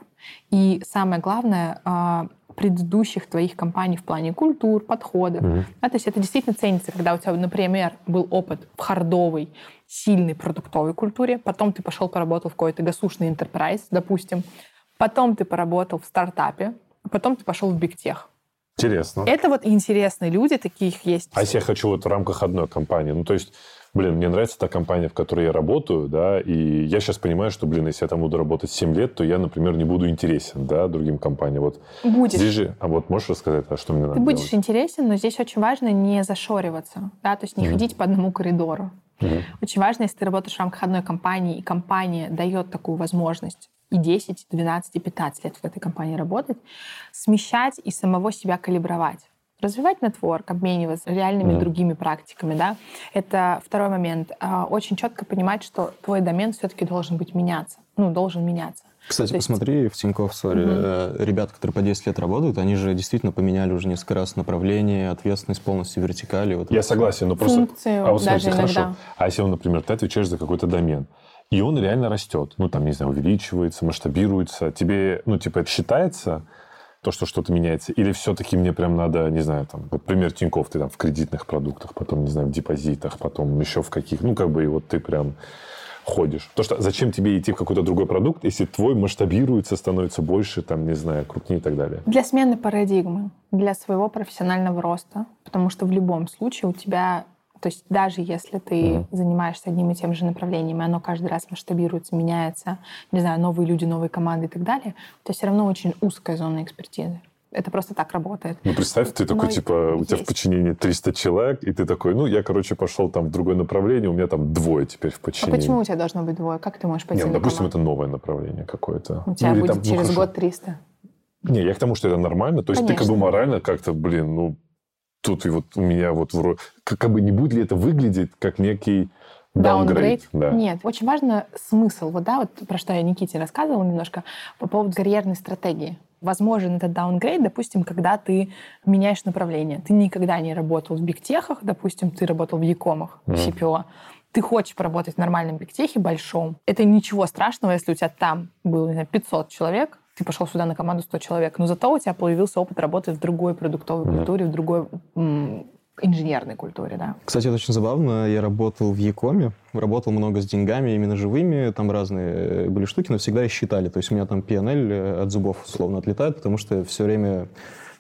И самое главное, а, предыдущих твоих компаний в плане культур, подходов. Mm-hmm. Да, то есть это действительно ценится, когда у тебя, например, был опыт в хардовой, сильной продуктовой культуре, потом ты пошел поработал в какой-то гасушный enterprise, допустим, потом ты поработал в стартапе, а потом ты пошел в бигтех. Интересно. Это вот интересные люди, таких есть. А если я хочу вот в рамках одной компании? Ну, то есть, блин, мне нравится та компания, в которой я работаю, да, и я сейчас понимаю, что, блин, если я там буду работать 7 лет, то я, например, не буду интересен, да, другим компаниям. Вот будешь. Здесь же, а вот можешь рассказать, а что мне надо Ты будешь делать? интересен, но здесь очень важно не зашориваться, да, то есть не mm ходить по одному коридору. mm Очень важно, если ты работаешь в рамках одной компании, и компания дает такую возможность и 10, 12, и 15 лет в этой компании работать, смещать и самого себя калибровать. Развивать нетворк, обмениваться реальными mm. другими практиками, да. Это второй момент. А, очень четко понимать, что твой домен все-таки должен быть меняться, ну, должен меняться. Кстати, То посмотри есть... в Тинькофф, сори, угу. ребят, которые по 10 лет работают, они же действительно поменяли уже несколько раз направление, ответственность полностью вертикали. Вот Я согласен, но просто... Функцию а вот смотрите, иногда. хорошо. А если, например, ты отвечаешь за какой-то домен, и он реально растет. Ну, там, не знаю, увеличивается, масштабируется. Тебе, ну, типа, это считается, то, что что-то меняется? Или все-таки мне прям надо, не знаю, там, вот пример Тинькофф, ты там в кредитных продуктах, потом, не знаю, в депозитах, потом еще в каких, ну, как бы, и вот ты прям ходишь? Потому что зачем тебе идти в какой-то другой продукт, если твой масштабируется, становится больше, там, не знаю, крупнее и так далее? Для смены парадигмы, для своего профессионального роста. Потому что в любом случае у тебя то есть даже если ты mm. занимаешься одним и тем же направлением, и оно каждый раз масштабируется, меняется, не знаю, новые люди, новые команды и так далее, тебя все равно очень узкая зона экспертизы. Это просто так работает. Ну, представь, ты такой, Но типа, у тебя в подчинении 300 человек, и ты такой, ну, я, короче, пошел там в другое направление, у меня там двое теперь в подчинении. А почему у тебя должно быть двое? Как ты можешь пойти Нет, ну, допустим, это новое направление какое-то. У тебя ну, будет там, ну, через ну, год 300. Не, я к тому, что это нормально. То есть Конечно. ты как бы морально как-то, блин, ну, тут и вот у меня вот вроде... Как, бы не будет ли это выглядеть как некий Даунгрейд? Да. Нет, очень важно смысл. Вот, да, вот про что я Никите рассказывала немножко по поводу карьерной стратегии возможен этот даунгрейд, допустим, когда ты меняешь направление. Ты никогда не работал в бигтехах, допустим, ты работал в Якомах, mm-hmm. в CPO. Ты хочешь поработать в нормальном бигтехе, большом. Это ничего страшного, если у тебя там было, не знаю, 500 человек, ты пошел сюда на команду 100 человек, но зато у тебя появился опыт работы в другой продуктовой культуре, в другой инженерной культуре, да. Кстати, это очень забавно. Я работал в Якоме, работал много с деньгами, именно живыми, там разные э, были штуки, но всегда их считали. То есть у меня там PNL э, от зубов условно отлетает, потому что все время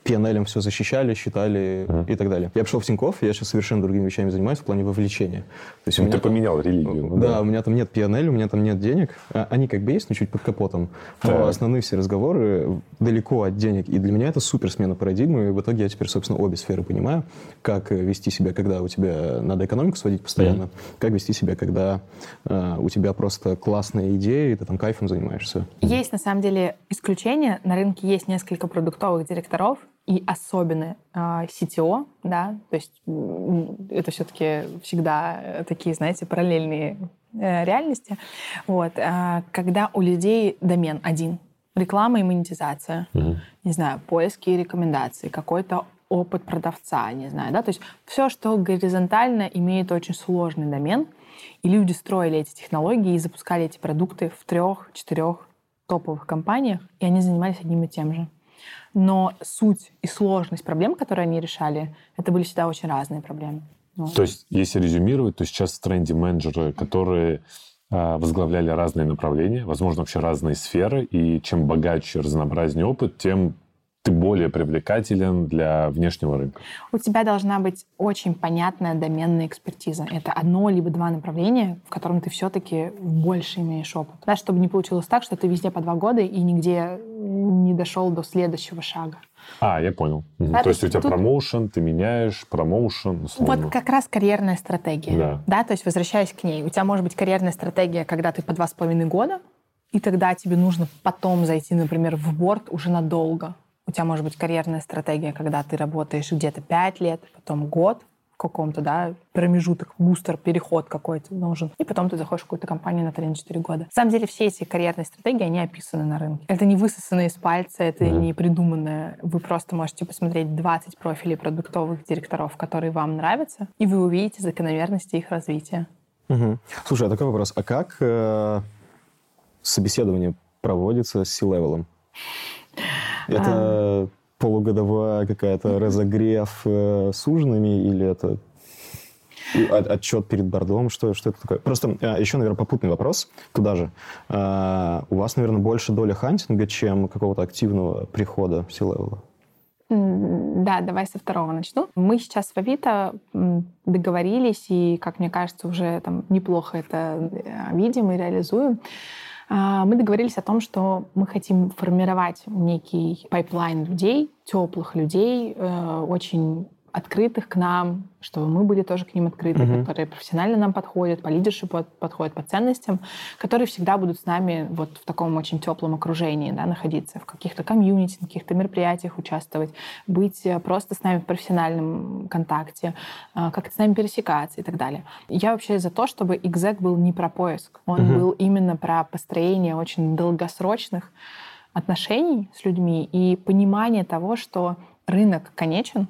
PNL все защищали, считали mm. и так далее. Я пришел в Тинькофф, я сейчас совершенно другими вещами занимаюсь в плане вовлечения. То есть ну, ты там... поменял религию. Ну, да, да, у меня там нет PNL, у меня там нет денег. А, они как бы есть, но чуть под капотом. Но да. основные все разговоры далеко от денег. И для меня это супер смена парадигмы. И в итоге я теперь, собственно, обе сферы понимаю. Как вести себя, когда у тебя надо экономику сводить постоянно. Mm. Как вести себя, когда э, у тебя просто классная идея, и ты там кайфом занимаешься. Есть, на самом деле, исключения. На рынке есть несколько продуктовых директоров, и особенно э, а, CTO, да, то есть это все-таки всегда такие, знаете, параллельные э, реальности, вот, э, когда у людей домен один, реклама и монетизация, угу. не знаю, поиски и рекомендации, какой-то опыт продавца, не знаю, да, то есть все, что горизонтально имеет очень сложный домен, и люди строили эти технологии и запускали эти продукты в трех-четырех топовых компаниях, и они занимались одним и тем же но суть и сложность проблем, которые они решали, это были всегда очень разные проблемы. Ну. То есть, если резюмировать, то сейчас в тренде менеджеры, которые э, возглавляли разные направления, возможно, вообще разные сферы, и чем богаче, разнообразнее опыт, тем ты более привлекателен для внешнего рынка? У тебя должна быть очень понятная доменная экспертиза. Это одно либо два направления, в котором ты все-таки больше имеешь опыт. Да, чтобы не получилось так, что ты везде по два года и нигде не дошел до следующего шага. А, я понял. Да, то, то есть у тебя тут... промоушен, ты меняешь промоушен. Условно. Вот как раз карьерная стратегия. Да. да. То есть возвращаясь к ней, у тебя может быть карьерная стратегия, когда ты по два с половиной года, и тогда тебе нужно потом зайти, например, в борт уже надолго. У тебя может быть карьерная стратегия, когда ты работаешь где-то 5 лет, потом год в каком-то, да, промежуток, бустер, переход какой-то нужен. И потом ты заходишь в какую-то компанию на 3-4 года. На самом деле все эти карьерные стратегии, они описаны на рынке. Это не высосанное из пальца, это не придуманное. Вы просто можете посмотреть 20 профилей продуктовых директоров, которые вам нравятся, и вы увидите закономерности их развития. Угу. Слушай, а такой вопрос. А как э, собеседование проводится с C-level ом? Это а... полугодовая какая-то разогрев э, с ужинами или это отчет перед board ом, что, что это такое? Просто а, еще, наверное, попутный вопрос туда же. А, у вас, наверное, больше доля хантинга, чем какого-то активного прихода в C-level? Да, давай со второго начну. Мы сейчас в Авито договорились, и, как мне кажется, уже там неплохо это э, видим и реализуем. А, мы договорились о том, что мы хотим формировать некий pipeline людей, теплых людей, э, очень открытых к нам, чтобы мы были тоже к ним открыты, mm-hmm. которые профессионально нам подходят, по leadership у подходят, по ценностям, которые всегда будут с нами вот в таком очень теплом окружении, да, находиться, в каких-то комьюнити, на каких-то мероприятиях участвовать, быть э, просто с нами в профессиональном контакте, э, как-то с нами пересекаться и так далее. Я вообще за то, чтобы экзек был не про поиск, он mm-hmm. был именно про построение очень долгосрочных отношений с людьми и понимание того, что рынок конечен,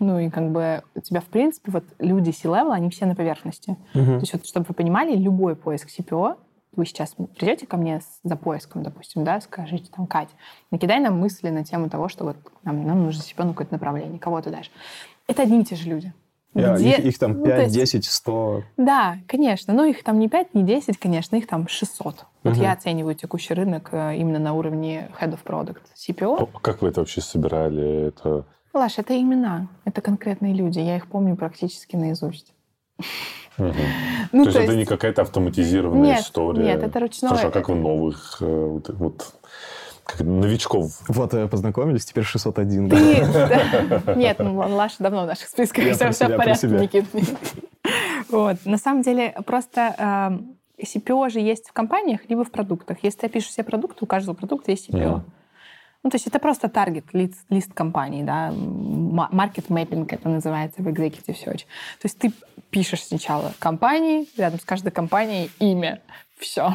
ну и как бы у тебя, в принципе, вот люди C-level, они все на поверхности. Uh-huh. То есть вот, чтобы вы понимали, любой поиск CPO, вы сейчас придете ко мне за поиском, допустим, да, скажите там, Кать, накидай нам мысли на тему того, что вот нам, нам нужно CPO на какое-то направление, кого ты дашь. Это одни и те же люди. Я- где- их, их там ну, 5, то есть- 10, 100. Да, конечно. Но их там не 5, не 10, конечно, их там 600. Вот Мгм. я оцениваю текущий рынок э, именно на уровне Head of Product CPO. Как вы это вообще собирали? Это... Лаш, это имена, это конкретные люди. Я их помню практически наизусть. Мгм. Ну, то есть это не какая-то автоматизированная Нет, история? нет, это ручное. Хорошо, а как вы новых, э, вот, вот, как новичков? Вот, э, познакомились, теперь 601. да. Нет, ну, Лаша давно в наших списках, Я все, все в порядке. Никит. Вот. На самом деле, просто э, CPO же есть в компаниях, либо в продуктах. Если ты пишешь все продукты, у каждого продукта есть CPO. Мгм. Ну, то есть это просто таргет, лист, лист компании, да, маркет мэппинг это называется в Executive Search. То есть ты пишешь сначала компании, рядом с каждой компанией имя, все.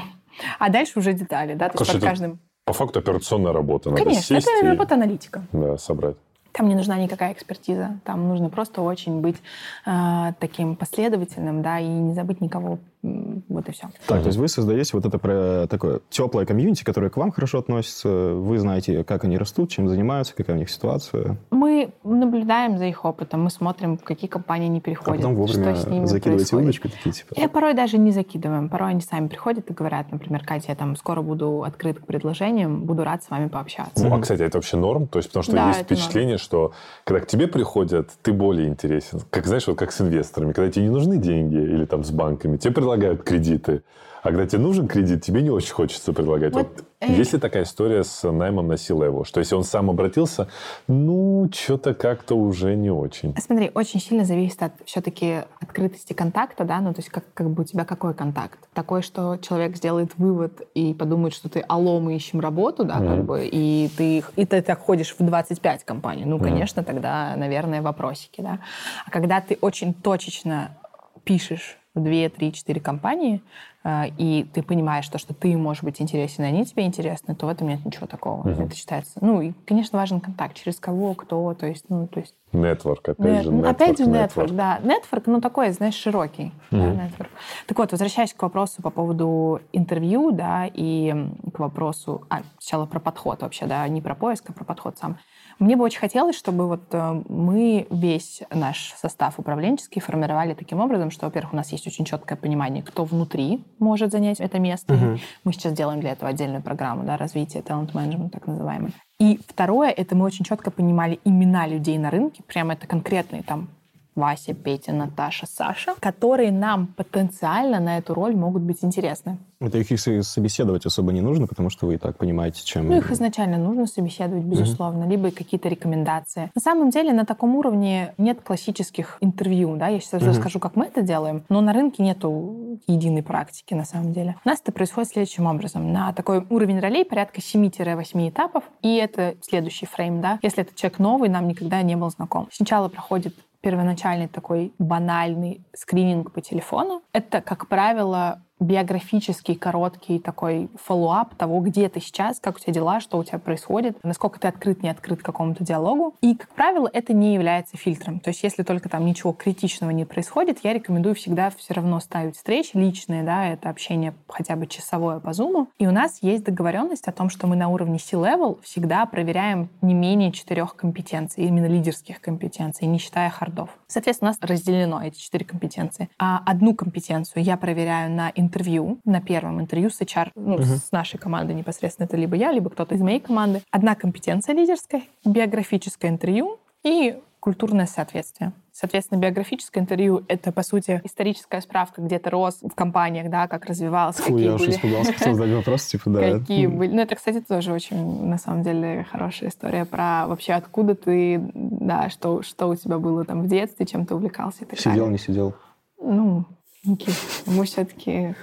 А дальше уже детали, да, то есть Слушай, под это каждым... По факту операционная работа. Надо Конечно, сесть это и работа аналитика. да, собрать. Там не нужна никакая экспертиза. Там нужно просто очень быть э, таким последовательным, да, и не забыть никого. Вот и все. Так, то есть вы создаете вот это про- такое теплое комьюнити, которое к вам хорошо относится. Вы знаете, как они растут, чем занимаются, какая у них ситуация. Мы наблюдаем за их опытом, мы смотрим, в какие компании они А переходят, потом вовремя что с ними закидываете происходит. удочку такие, типа. Я порой даже не закидываем. Порой они сами приходят и говорят, например, Катя, я там скоро буду открыт к предложениям, буду рад с вами пообщаться. Ну, а, кстати, это вообще норм? То есть, потому что Да, есть впечатление, что когда к тебе приходят, ты более интересен. Как, знаешь, вот как с инвесторами. Когда тебе не нужны деньги или там с банками, тебе предлагают кредиты. А когда тебе нужен кредит, тебе не очень хочется предлагать. Вот, Вот, э, есть ли такая история с наймом на C-Level? Что если он сам обратился, ну, что-то как-то уже не очень. Смотри, очень сильно зависит от все-таки открытости контакта, да, ну то есть как, как бы у тебя какой контакт? Такой, что человек сделает вывод и подумает, что ты алло, мы ищем работу, да, как Мгм. бы, и ты, и ты так ходишь в 25 компаний. Ну, Мгм. конечно, тогда, наверное, вопросики, да. А когда ты очень точечно пишешь 2, 3, 4 компании, э, и ты понимаешь, то, что ты можешь быть интересен, и они тебе интересны, то в этом нет ничего такого. Мгм. Это считается... Ну, и, конечно, важен контакт. Через кого, кто, то есть, ну, то есть Нетворк, опять нет, же. ну, network, опять же, нетворк, да. Нетворк, ну, такой, знаешь, широкий. да, Мгм. network. Так вот, возвращаясь к вопросу по поводу интервью, да, и к вопросу... А, сначала про подход вообще, да, не про поиск, а про подход сам. Мне бы очень хотелось, чтобы вот э, мы весь наш состав управленческий формировали таким образом, что, во-первых, у нас есть очень четкое понимание, кто внутри может занять это место. Мгм. Мы сейчас делаем для этого отдельную программу, да, развития талант-менеджмента, так называемый. И второе, это мы очень четко понимали имена людей на рынке, прямо это конкретные там Вася, Петя, Наташа, Саша, которые нам потенциально на эту роль могут быть интересны. Это их и с- собеседовать особо не нужно, потому что вы и так понимаете, чем... Ну, их изначально нужно собеседовать, безусловно, либо какие-то рекомендации. На самом деле на таком уровне нет классических интервью, да, я сейчас Мгм. расскажу, как мы это делаем, но на рынке нету единой практики, на самом деле. У нас это происходит следующим образом. На такой уровень ролей порядка 7-8 этапов, и это следующий фрейм, да. Если этот человек новый, нам никогда не был знаком. Сначала проходит первоначальный такой банальный скрининг по телефону. Это, как правило, биографический, короткий такой follow-up того, где ты сейчас, как у тебя дела, что у тебя происходит, насколько ты открыт, не открыт какому-то диалогу. И, как правило, это не является фильтром. То есть если только там ничего критичного не происходит, я рекомендую всегда все равно ставить встречи личные, да, это общение хотя бы часовое по зуму. И у нас есть договоренность о том, что мы на уровне C-level всегда проверяем не менее четырех компетенций, именно лидерских компетенций, не считая хардов. Соответственно, у нас разделено эти четыре компетенции. А одну компетенцию я проверяю на интервью, на первом интервью с HR, ну, Мгм. с нашей командой непосредственно, это либо я, либо кто-то из моей команды. Одна компетенция лидерская, биографическое интервью и культурное соответствие. Соответственно, биографическое интервью — это, по сути, историческая справка, где ты рос в компаниях, да, как развивался, Фу, какие я были... испугался, [LAUGHS] хотел задать вопрос, типа, да. Какие были... Ну, это, кстати, тоже очень, на самом деле, хорошая история про вообще откуда ты, да, что, что у тебя было там в детстве, чем ты увлекался и так Сидел, не сидел. Ну, Никит, мы все-таки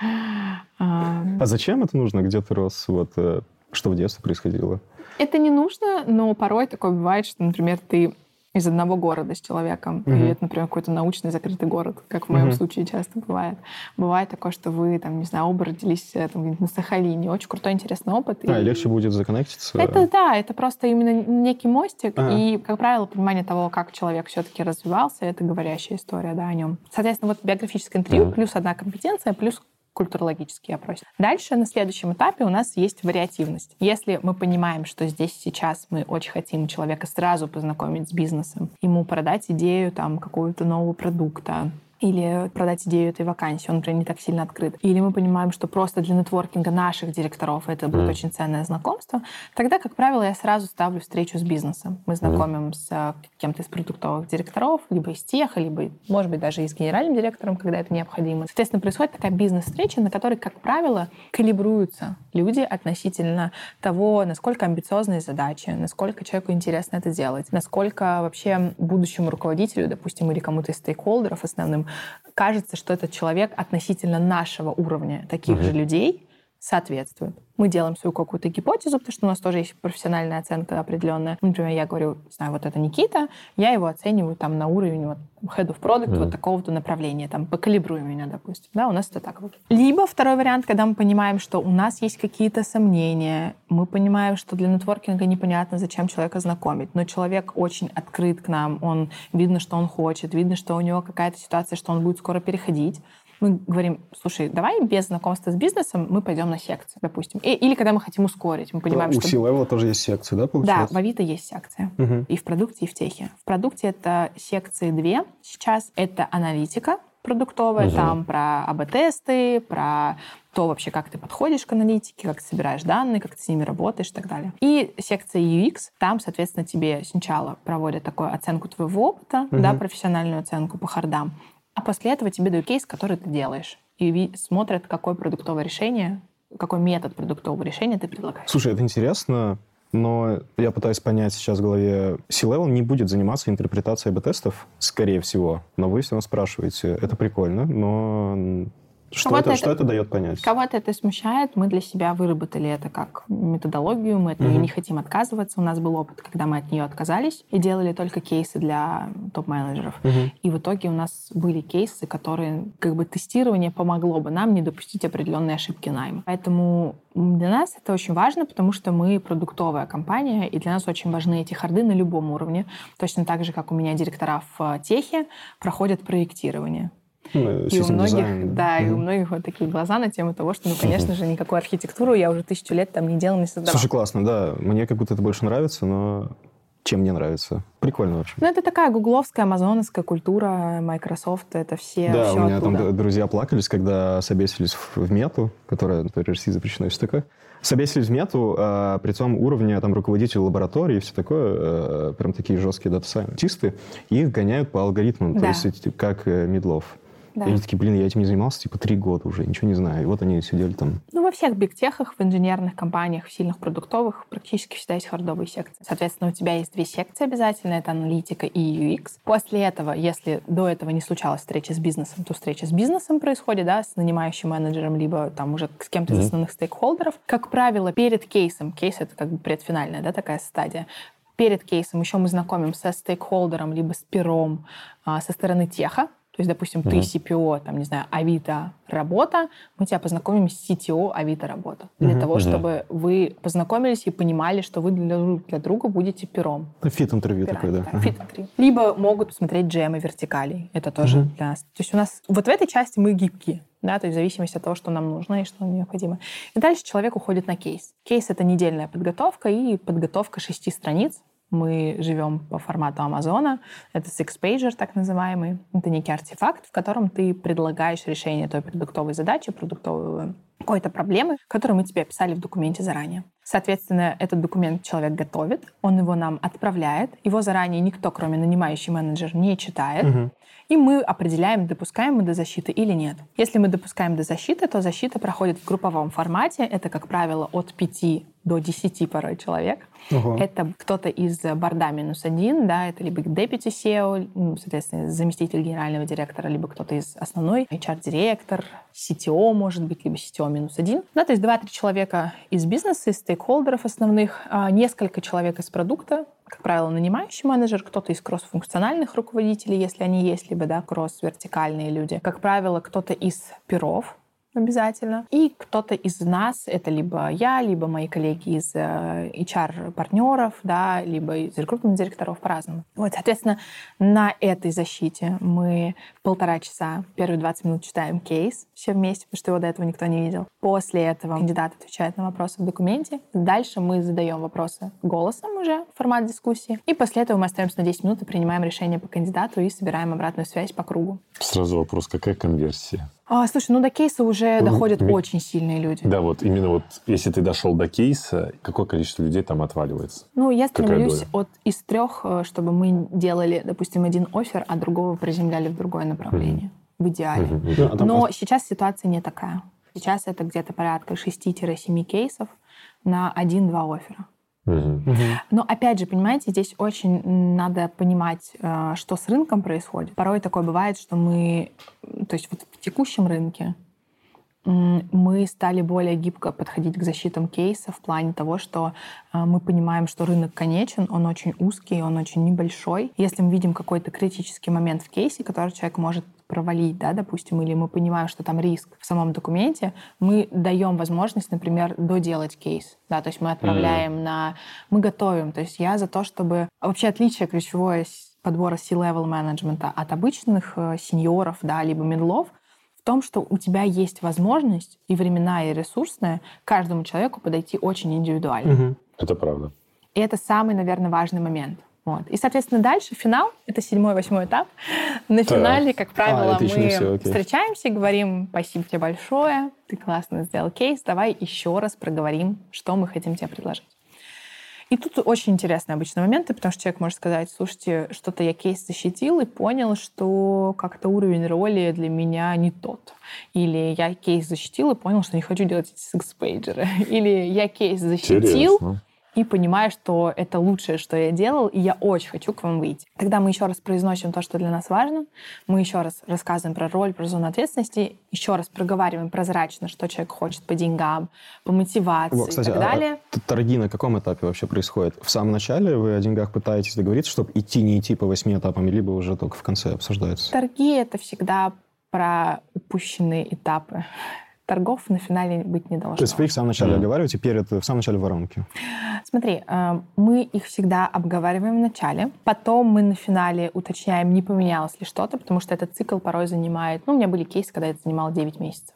а, А зачем это нужно? Где ты рос? Вот, э, что в детстве происходило? Это не нужно, но порой такое бывает, что, например, ты из одного города с человеком, Мгм. или это, например, какой-то научный закрытый город, как в моем Мгм. случае часто бывает. Бывает такое, что вы, там, не знаю, оба родились э, там, на Сахалине. Очень крутой, интересный опыт. А, и легче будет законнектиться. Это да, это просто именно некий мостик, Ага. и, как правило, понимание того, как человек все-таки развивался, это говорящая история да, о нем. Соответственно, вот биографическое интервью Мгм. плюс одна компетенция, плюс культурологический опросик. Дальше на следующем этапе у нас есть вариативность. Если мы понимаем, что здесь сейчас мы очень хотим человека сразу познакомить с бизнесом, ему продать идею там какого-то нового продукта, или продать идею этой вакансии, он, например, не так сильно открыт. Или мы понимаем, что просто для нетворкинга наших директоров это будет mm. очень ценное знакомство, тогда, как правило, я сразу ставлю встречу с бизнесом. Мы знакомим mm. с кем-то из продуктовых директоров, либо из тех, либо, может быть, даже и с генеральным директором, когда это необходимо. Соответственно, происходит такая бизнес-встреча, на которой, как правило, калибруются люди относительно того, насколько амбициозные задачи, насколько человеку интересно это делать, насколько вообще будущему руководителю, допустим, или кому-то из стейкхолдеров основным, кажется, что этот человек относительно нашего уровня таких угу. же людей соответствует. Мы делаем свою какую-то гипотезу, потому что у нас тоже есть профессиональная оценка определенная. Например, я говорю, не знаю, вот это Никита, я его оцениваю там на уровень вот, head of product mm. вот такого-то направления, там, покалибруй меня, допустим. Да, у нас это так вот. Либо второй вариант, когда мы понимаем, что у нас есть какие-то сомнения, мы понимаем, что для нетворкинга непонятно, зачем человека знакомить, но человек очень открыт к нам, он видно, что он хочет, видно, что у него какая-то ситуация, что он будет скоро переходить мы говорим, слушай, давай без знакомства с бизнесом мы пойдем на секцию, допустим. И, или когда мы хотим ускорить, мы понимаем, у что... У C-Level тоже есть секции, да, получается? Да, в Авито есть секция. Угу. И в продукте, и в техе. В продукте это секции две сейчас. Это аналитика продуктовая, угу. там про АБ-тесты, про то вообще, как ты подходишь к аналитике, как ты собираешь данные, как ты с ними работаешь и так далее. И секция UX, там, соответственно, тебе сначала проводят такую оценку твоего опыта, угу. да, профессиональную оценку по хардам, а после этого тебе дают кейс, который ты делаешь. И смотрят, какое продуктовое решение, какой метод продуктового решения ты предлагаешь. Слушай, это интересно, но я пытаюсь понять сейчас в голове. C-Level не будет заниматься интерпретацией АБ-тестов, скорее всего. Но вы все равно спрашиваете. Это прикольно, но что это, это, что это дает понять? Кого-то это смущает. Мы для себя выработали это как методологию. Мы от нее не хотим отказываться. У нас был опыт, когда мы от нее отказались и делали только кейсы для топ-менеджеров. Угу. И в итоге у нас были кейсы, которые как бы тестирование помогло бы нам не допустить определенные ошибки найма. Поэтому для нас это очень важно, потому что мы продуктовая компания, и для нас очень важны эти харды на любом уровне. Точно так же, как у меня директора в техе проходят проектирование. Ну, и у многих, дизайн. да, mm-hmm. и у многих вот такие глаза на тему того, что, ну, конечно же, никакой архитектуру я уже тысячу лет там не делал, не создавал. Слушай, классно, да. Мне как будто это больше нравится, но чем мне нравится. Прикольно вообще. Ну, это такая гугловская, амазоновская культура, Microsoft, это все Да, все у меня оттуда. там друзья плакались, когда собесились в, мету, которая, например, России запрещена, и все такое. Собесились в мету, а, при том уровне там руководителей лаборатории и все такое, а, прям такие жесткие data scientist ы, их гоняют по алгоритмам, да. то есть как э, мидлов. Да. И они такие, блин, я этим не занимался типа три года уже, ничего не знаю. И вот они сидели там. Ну, во всех big tech ах, в инженерных компаниях, в сильных продуктовых практически всегда есть хардовые секции. Соответственно, у тебя есть две секции обязательно, это аналитика и UX. После этого, если до этого не случалась встреча с бизнесом, то встреча с бизнесом происходит, да, с нанимающим менеджером, либо там уже с кем-то из mm-hmm. основных стейкхолдеров. Как правило, перед кейсом, кейс это как бы предфинальная, да, такая стадия, перед кейсом еще мы знакомим со стейкхолдером, либо с пером а, со стороны теха, то есть, допустим, mm-hmm. ты CPO, там, не знаю, Авито работа, мы тебя познакомим с CTO Авито работа. Для mm-hmm. того, чтобы вы познакомились и понимали, что вы для, для друга будете пером. Фит-интервью такое, да. да. Фит-интервью. Либо могут посмотреть джемы вертикалей. Это тоже mm-hmm. для нас. То есть у нас вот в этой части мы гибкие. Да, то есть в зависимости от того, что нам нужно и что необходимо. И дальше человек уходит на кейс. Кейс — это недельная подготовка и подготовка шести страниц мы живем по формату Амазона. Это six-pager, так называемый. Это некий артефакт, в котором ты предлагаешь решение той продуктовой задачи, продуктовой какой-то проблемы, которую мы тебе описали в документе заранее. Соответственно, этот документ человек готовит, он его нам отправляет, его заранее никто, кроме нанимающий менеджер, не читает, угу. и мы определяем, допускаем мы до защиты или нет. Если мы допускаем до защиты, то защита проходит в групповом формате, это, как правило, от 5 до 10 порой человек. Ого. Это кто-то из борда минус один, да, это либо deputy SEO, ну, соответственно, заместитель генерального директора, либо кто-то из основной, HR-директор, CTO, может быть, либо CTO минус один. Да, то есть два-три человека из бизнеса, из стейкхолдеров основных, а несколько человек из продукта, как правило, нанимающий менеджер, кто-то из кросс-функциональных руководителей, если они есть, либо да, кросс-вертикальные люди. Как правило, кто-то из перов, обязательно. И кто-то из нас, это либо я, либо мои коллеги из HR-партнеров, да, либо из рекрутных директоров по-разному. Вот, соответственно, на этой защите мы полтора часа, первые 20 минут читаем кейс все вместе, потому что его до этого никто не видел. После этого кандидат отвечает на вопросы в документе. Дальше мы задаем вопросы голосом уже, формат дискуссии. И после этого мы остаемся на 10 минут и принимаем решение по кандидату и собираем обратную связь по кругу. Сразу вопрос, какая конверсия? А, слушай, ну до кейса уже ну, доходят ми... очень сильные люди. Да, вот именно вот если ты дошел до кейса, какое количество людей там отваливается? Ну, я стремлюсь от из трех, э, чтобы мы делали, допустим, один офер, а другого приземляли в другое направление. Mm-hmm. В идеале. Mm-hmm. Да, Но сейчас ситуация не такая. Сейчас это где-то порядка 6-7 кейсов на 1-2 оффера. Но опять же, понимаете, здесь очень надо понимать, э, что с рынком происходит. Порой такое бывает, что мы, то есть вот в текущем рынке мы стали более гибко подходить к защитам кейса в плане того, что э, мы понимаем, что рынок конечен, он очень узкий, он очень небольшой. Если мы видим какой-то критический момент в кейсе, который человек может провалить, да, допустим, или мы понимаем, что там риск в самом документе, мы даем возможность, например, доделать кейс, да, то есть мы отправляем mm. на... Мы готовим, то есть я за то, чтобы... Вообще отличие ключевое подбора C-level менеджмента от обычных э, сеньоров, да, либо медлов, в том, что у тебя есть возможность и временная, и ресурсная каждому человеку подойти очень индивидуально. Угу. Это правда. И это самый, наверное, важный момент. Вот. И, соответственно, дальше финал — это седьмой, восьмой этап. На так. финале, как правило, а, мы все, встречаемся и говорим «Спасибо тебе большое, ты классно сделал кейс, давай еще раз проговорим, что мы хотим тебе предложить». И тут очень интересные обычно моменты, потому что человек может сказать, слушайте, что-то я кейс защитил и понял, что как-то уровень роли для меня не тот. Или я кейс защитил и понял, что не хочу делать эти six-pager ы. [LAUGHS] Или я кейс защитил, Интересно и понимаю, что это лучшее, что я делал, и я очень хочу к вам выйти. Тогда мы еще раз произносим то, что для нас важно, мы еще раз рассказываем про роль, про зону ответственности, еще раз проговариваем прозрачно, что человек хочет по деньгам, по мотивации вот, кстати, и так а далее. А торги на каком этапе вообще происходят? В самом начале вы о деньгах пытаетесь договориться, чтобы идти, не идти по восьми этапам, либо уже только в конце обсуждается? Торги — это всегда про упущенные этапы торгов на финале быть не должно. То есть вы их в самом начале mm. оговариваете перед, в самом начале воронки? Смотри, э, мы их всегда обговариваем в начале, потом мы на финале уточняем, не поменялось ли что-то, потому что этот цикл порой занимает... Ну, у меня были кейсы, когда это занимало 9 месяцев.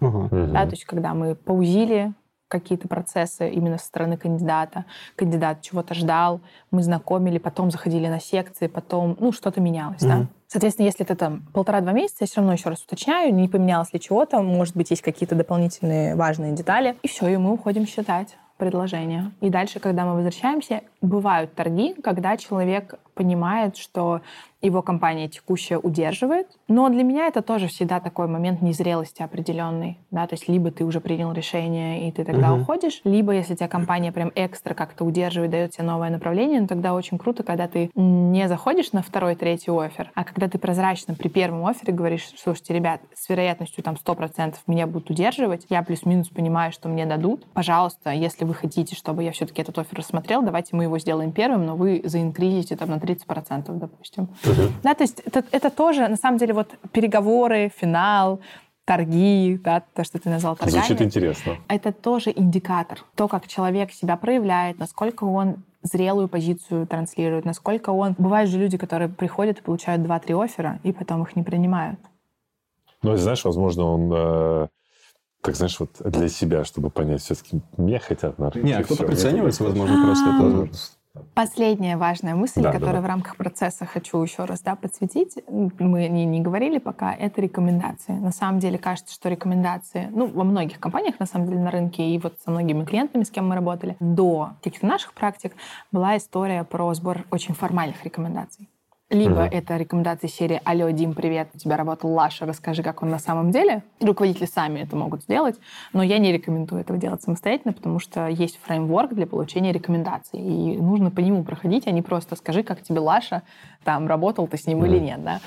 Uh-huh. Да, то есть когда мы паузили какие-то процессы именно со стороны кандидата. Кандидат чего-то ждал, мы знакомили, потом заходили на секции, потом, ну, что-то менялось, mm-hmm. да. Соответственно, если это там полтора-два месяца, я все равно еще раз уточняю, не поменялось ли чего-то, может быть, есть какие-то дополнительные важные детали, и все, и мы уходим считать предложение. И дальше, когда мы возвращаемся, бывают торги, когда человек понимает, что его компания текущая удерживает. Но для меня это тоже всегда такой момент незрелости определенный. Да? То есть либо ты уже принял решение, и ты тогда угу. уходишь, либо если тебя компания прям экстра как-то удерживает, дает тебе новое направление, ну, тогда очень круто, когда ты не заходишь на второй, третий офер, а когда ты прозрачно при первом офере говоришь, слушайте, ребят, с вероятностью там 100% меня будут удерживать, я плюс-минус понимаю, что мне дадут. Пожалуйста, если вы хотите, чтобы я все-таки этот офер рассмотрел, давайте мы его сделаем первым, но вы заинкризите там на 30%, допустим. Uh-huh. Да, то есть это, это тоже, на самом деле, вот переговоры, финал, торги, да, то, что ты назвал торгами. Звучит интересно. Это тоже индикатор. То, как человек себя проявляет, насколько он зрелую позицию транслирует, насколько он... Бывают же люди, которые приходят и получают 2-3 оффера, и потом их не принимают. Ну, знаешь, возможно, он... Э, так, знаешь, вот для себя, чтобы понять, все-таки меня хотят на рынке. Нет, кто-то приценивается, возможно, просто это Последняя важная мысль, да, которую да, да. в рамках процесса хочу еще раз да, подсветить, мы не, не говорили пока, это рекомендации. На самом деле кажется, что рекомендации, ну, во многих компаниях, на самом деле, на рынке, и вот со многими клиентами, с кем мы работали, до каких-то наших практик была история про сбор очень формальных рекомендаций. Либо угу. это рекомендации серии «Алло, Дим, привет, у тебя работал Лаша, расскажи, как он на самом деле». Руководители сами это могут сделать, но я не рекомендую этого делать самостоятельно, потому что есть фреймворк для получения рекомендаций, и нужно по нему проходить, а не просто «скажи, как тебе Лаша, там, работал ты с ним угу. или нет». Да?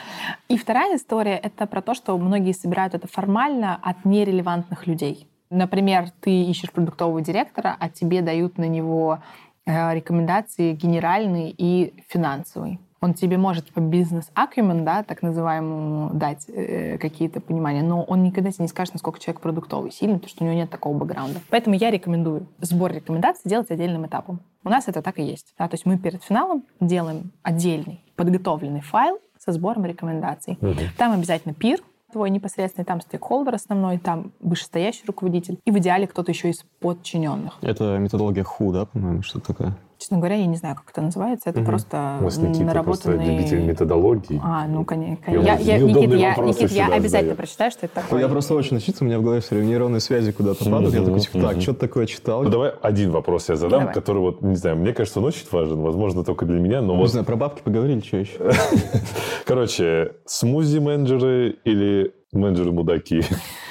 И вторая история — это про то, что многие собирают это формально от нерелевантных людей. Например, ты ищешь продуктового директора, а тебе дают на него э, рекомендации генеральные и финансовые. Он тебе может по бизнес-акюмен, да, так называемому, дать э, какие-то понимания, но он никогда тебе не скажет, насколько человек продуктовый, сильный, потому что у него нет такого бэкграунда. Поэтому я рекомендую сбор рекомендаций делать отдельным этапом. У нас это так и есть. Да, то есть мы перед финалом делаем отдельный подготовленный файл со сбором рекомендаций. Угу. Там обязательно пир, твой непосредственный, там стейкхолдер основной, там вышестоящий руководитель, и в идеале кто-то еще из подчиненных. Это методология HU, да, по-моему, что такое? Честно говоря, я не знаю, как это называется. Это угу. просто наработанный... просто любитель методологии. А, ну, конечно. Я, я, Никит, я, Никит, я обязательно задаю. прочитаю, что это такое. Я просто очень учиться, у меня в голове все время нейронные связи куда-то падают. Я такой, типа, так, что-то такое читал. Ну, давай один вопрос я задам, давай. который вот, не знаю, мне кажется, он очень важен. Возможно, только для меня, но не вот... знаю, про бабки поговорили, что еще? [LAUGHS] Короче, смузи-менеджеры или менеджеры-мудаки?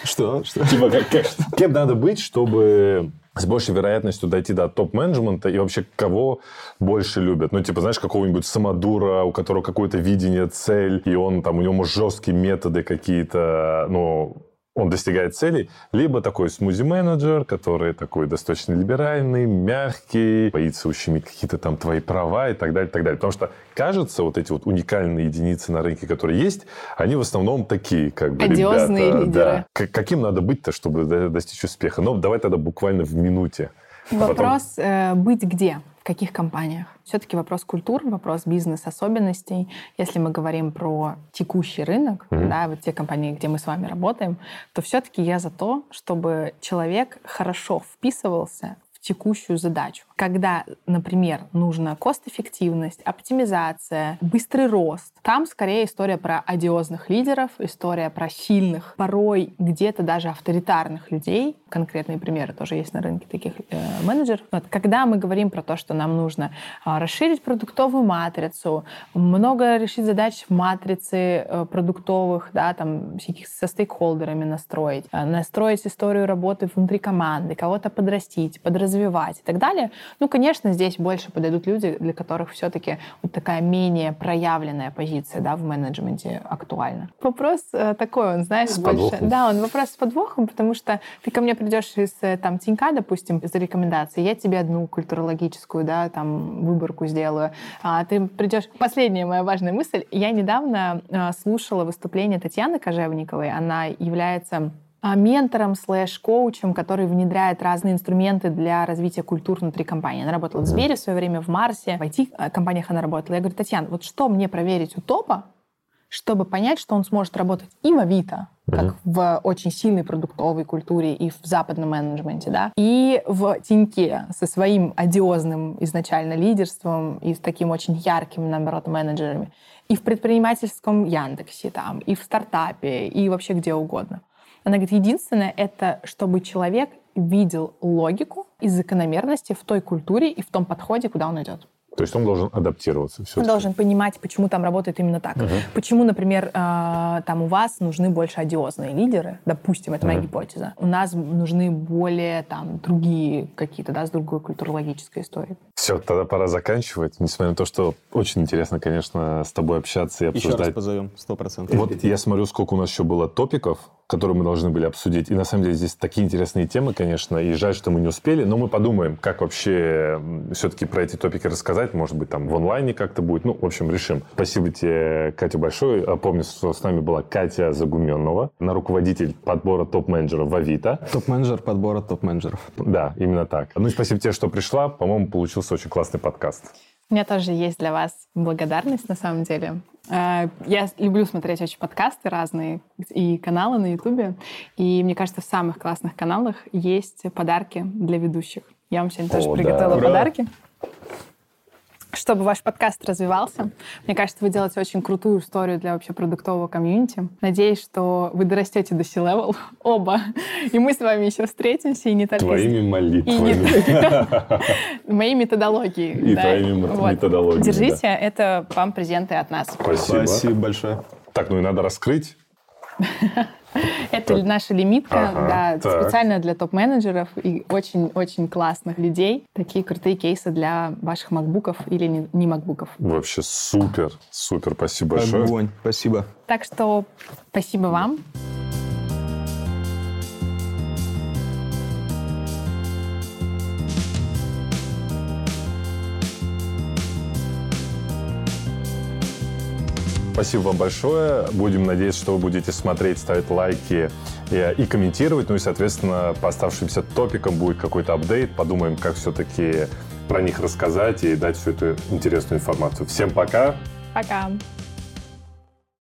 Что? Что? Типа, кем надо быть, чтобы с большей вероятностью дойти до топ-менеджмента и вообще кого больше любят. Ну, типа, знаешь, какого-нибудь самодура, у которого какое-то видение, цель, и он там, у него жесткие методы какие-то, ну, он достигает целей, либо такой смузи-менеджер, который такой достаточно либеральный, мягкий, боится ущемить какие-то там твои права и так далее, и так далее. Потому что, кажется, вот эти вот уникальные единицы на рынке, которые есть, они в основном такие, как бы, Одиозные ребята. лидеры. Да. Каким надо быть-то, чтобы достичь успеха? Ну, давай тогда буквально в минуте. Вопрос э, быть где? В каких компаниях? Все-таки вопрос культур, вопрос бизнес-особенностей. Если мы говорим про текущий рынок, mm-hmm. да, вот те компании, где мы с вами работаем, то все-таки я за то, чтобы человек хорошо вписывался текущую задачу. Когда, например, нужна кост-эффективность, оптимизация, быстрый рост, там скорее история про одиозных лидеров, история про сильных, порой где-то даже авторитарных людей. Конкретные примеры тоже есть на рынке таких э, менеджеров. Вот, когда мы говорим про то, что нам нужно э, расширить продуктовую матрицу, много решить задач в матрице э, продуктовых, да, там всяких со стейкхолдерами настроить, э, настроить историю работы внутри команды, кого-то подрастить, подразвить развивать и так далее. Ну, конечно, здесь больше подойдут люди, для которых все-таки вот такая менее проявленная позиция да, в менеджменте актуальна. Вопрос э, такой, он, знаешь, с больше... Да, он вопрос с подвохом, потому что ты ко мне придешь из э, там Тинька, допустим, из рекомендаций, я тебе одну культурологическую, да, там, выборку сделаю, а ты придешь... Последняя моя важная мысль. Я недавно э, слушала выступление Татьяны Кожевниковой. Она является ментором слэш-коучем, который внедряет разные инструменты для развития культур внутри компании. Она работала в Сбере в свое время, в Марсе, в IT-компаниях она работала. Я говорю, Татьяна, вот что мне проверить у топа, чтобы понять, что он сможет работать и в Авито, как uh-huh. в очень сильной продуктовой культуре и в западном менеджменте, да, и в Тиньке со своим одиозным изначально лидерством и с таким очень ярким, наоборот, менеджерами, и в предпринимательском Яндексе, там, и в стартапе, и вообще где угодно. Она говорит, единственное, это чтобы человек видел логику и закономерности в той культуре и в том подходе, куда он идет. То есть он должен адаптироваться. Он должен понимать, почему там работает именно так. Угу. Почему, например, э, там у вас нужны больше одиозные лидеры, допустим, это угу. моя гипотеза. У нас нужны более там другие какие-то, да, с другой культурологической историей. Все, тогда пора заканчивать. Несмотря на то, что очень интересно, конечно, с тобой общаться и обсуждать. Еще раз позовем, сто процентов. Вот я смотрю, сколько у нас еще было топиков которые мы должны были обсудить. И на самом деле здесь такие интересные темы, конечно, и жаль, что мы не успели, но мы подумаем, как вообще все-таки про эти топики рассказать. Может быть, там в онлайне как-то будет. Ну, в общем, решим. Спасибо тебе, Катя, большое. А, помню, что с нами была Катя Загуменного, на руководитель подбора топ-менеджеров в Авито. Топ-менеджер подбора топ-менеджеров. Да, именно так. Ну и спасибо тебе, что пришла. По-моему, получился очень классный подкаст. У меня тоже есть для вас благодарность, на самом деле. Э, я люблю смотреть очень подкасты разные и каналы на Ютубе. И мне кажется, в самых классных каналах есть подарки для ведущих. Я вам сегодня О, тоже приготовила да. подарки чтобы ваш подкаст развивался. Мне кажется, вы делаете очень крутую историю для вообще продуктового комьюнити. Надеюсь, что вы дорастете до C-level [LAUGHS] оба, и мы с вами еще встретимся, и не только... Твоими молитвами. [LAUGHS] [LAUGHS] Моей методологией. И твоими методологиями. Держите, это вам презенты от нас. Спасибо. Спасибо большое. Так, ну и надо раскрыть. [LAUGHS] Это наша лимитка, ага, да, специально для топ-менеджеров и очень-очень классных людей. Такие крутые кейсы для ваших макбуков или не, не макбуков. Вообще супер, супер, спасибо большое. Огонь, спасибо. Так что спасибо вам. Спасибо вам большое. Будем надеяться, что вы будете смотреть, ставить лайки и, и комментировать. Ну и, соответственно, по оставшимся топикам будет какой-то апдейт. Подумаем, как все-таки про них рассказать и дать всю эту интересную информацию. Всем пока. Пока.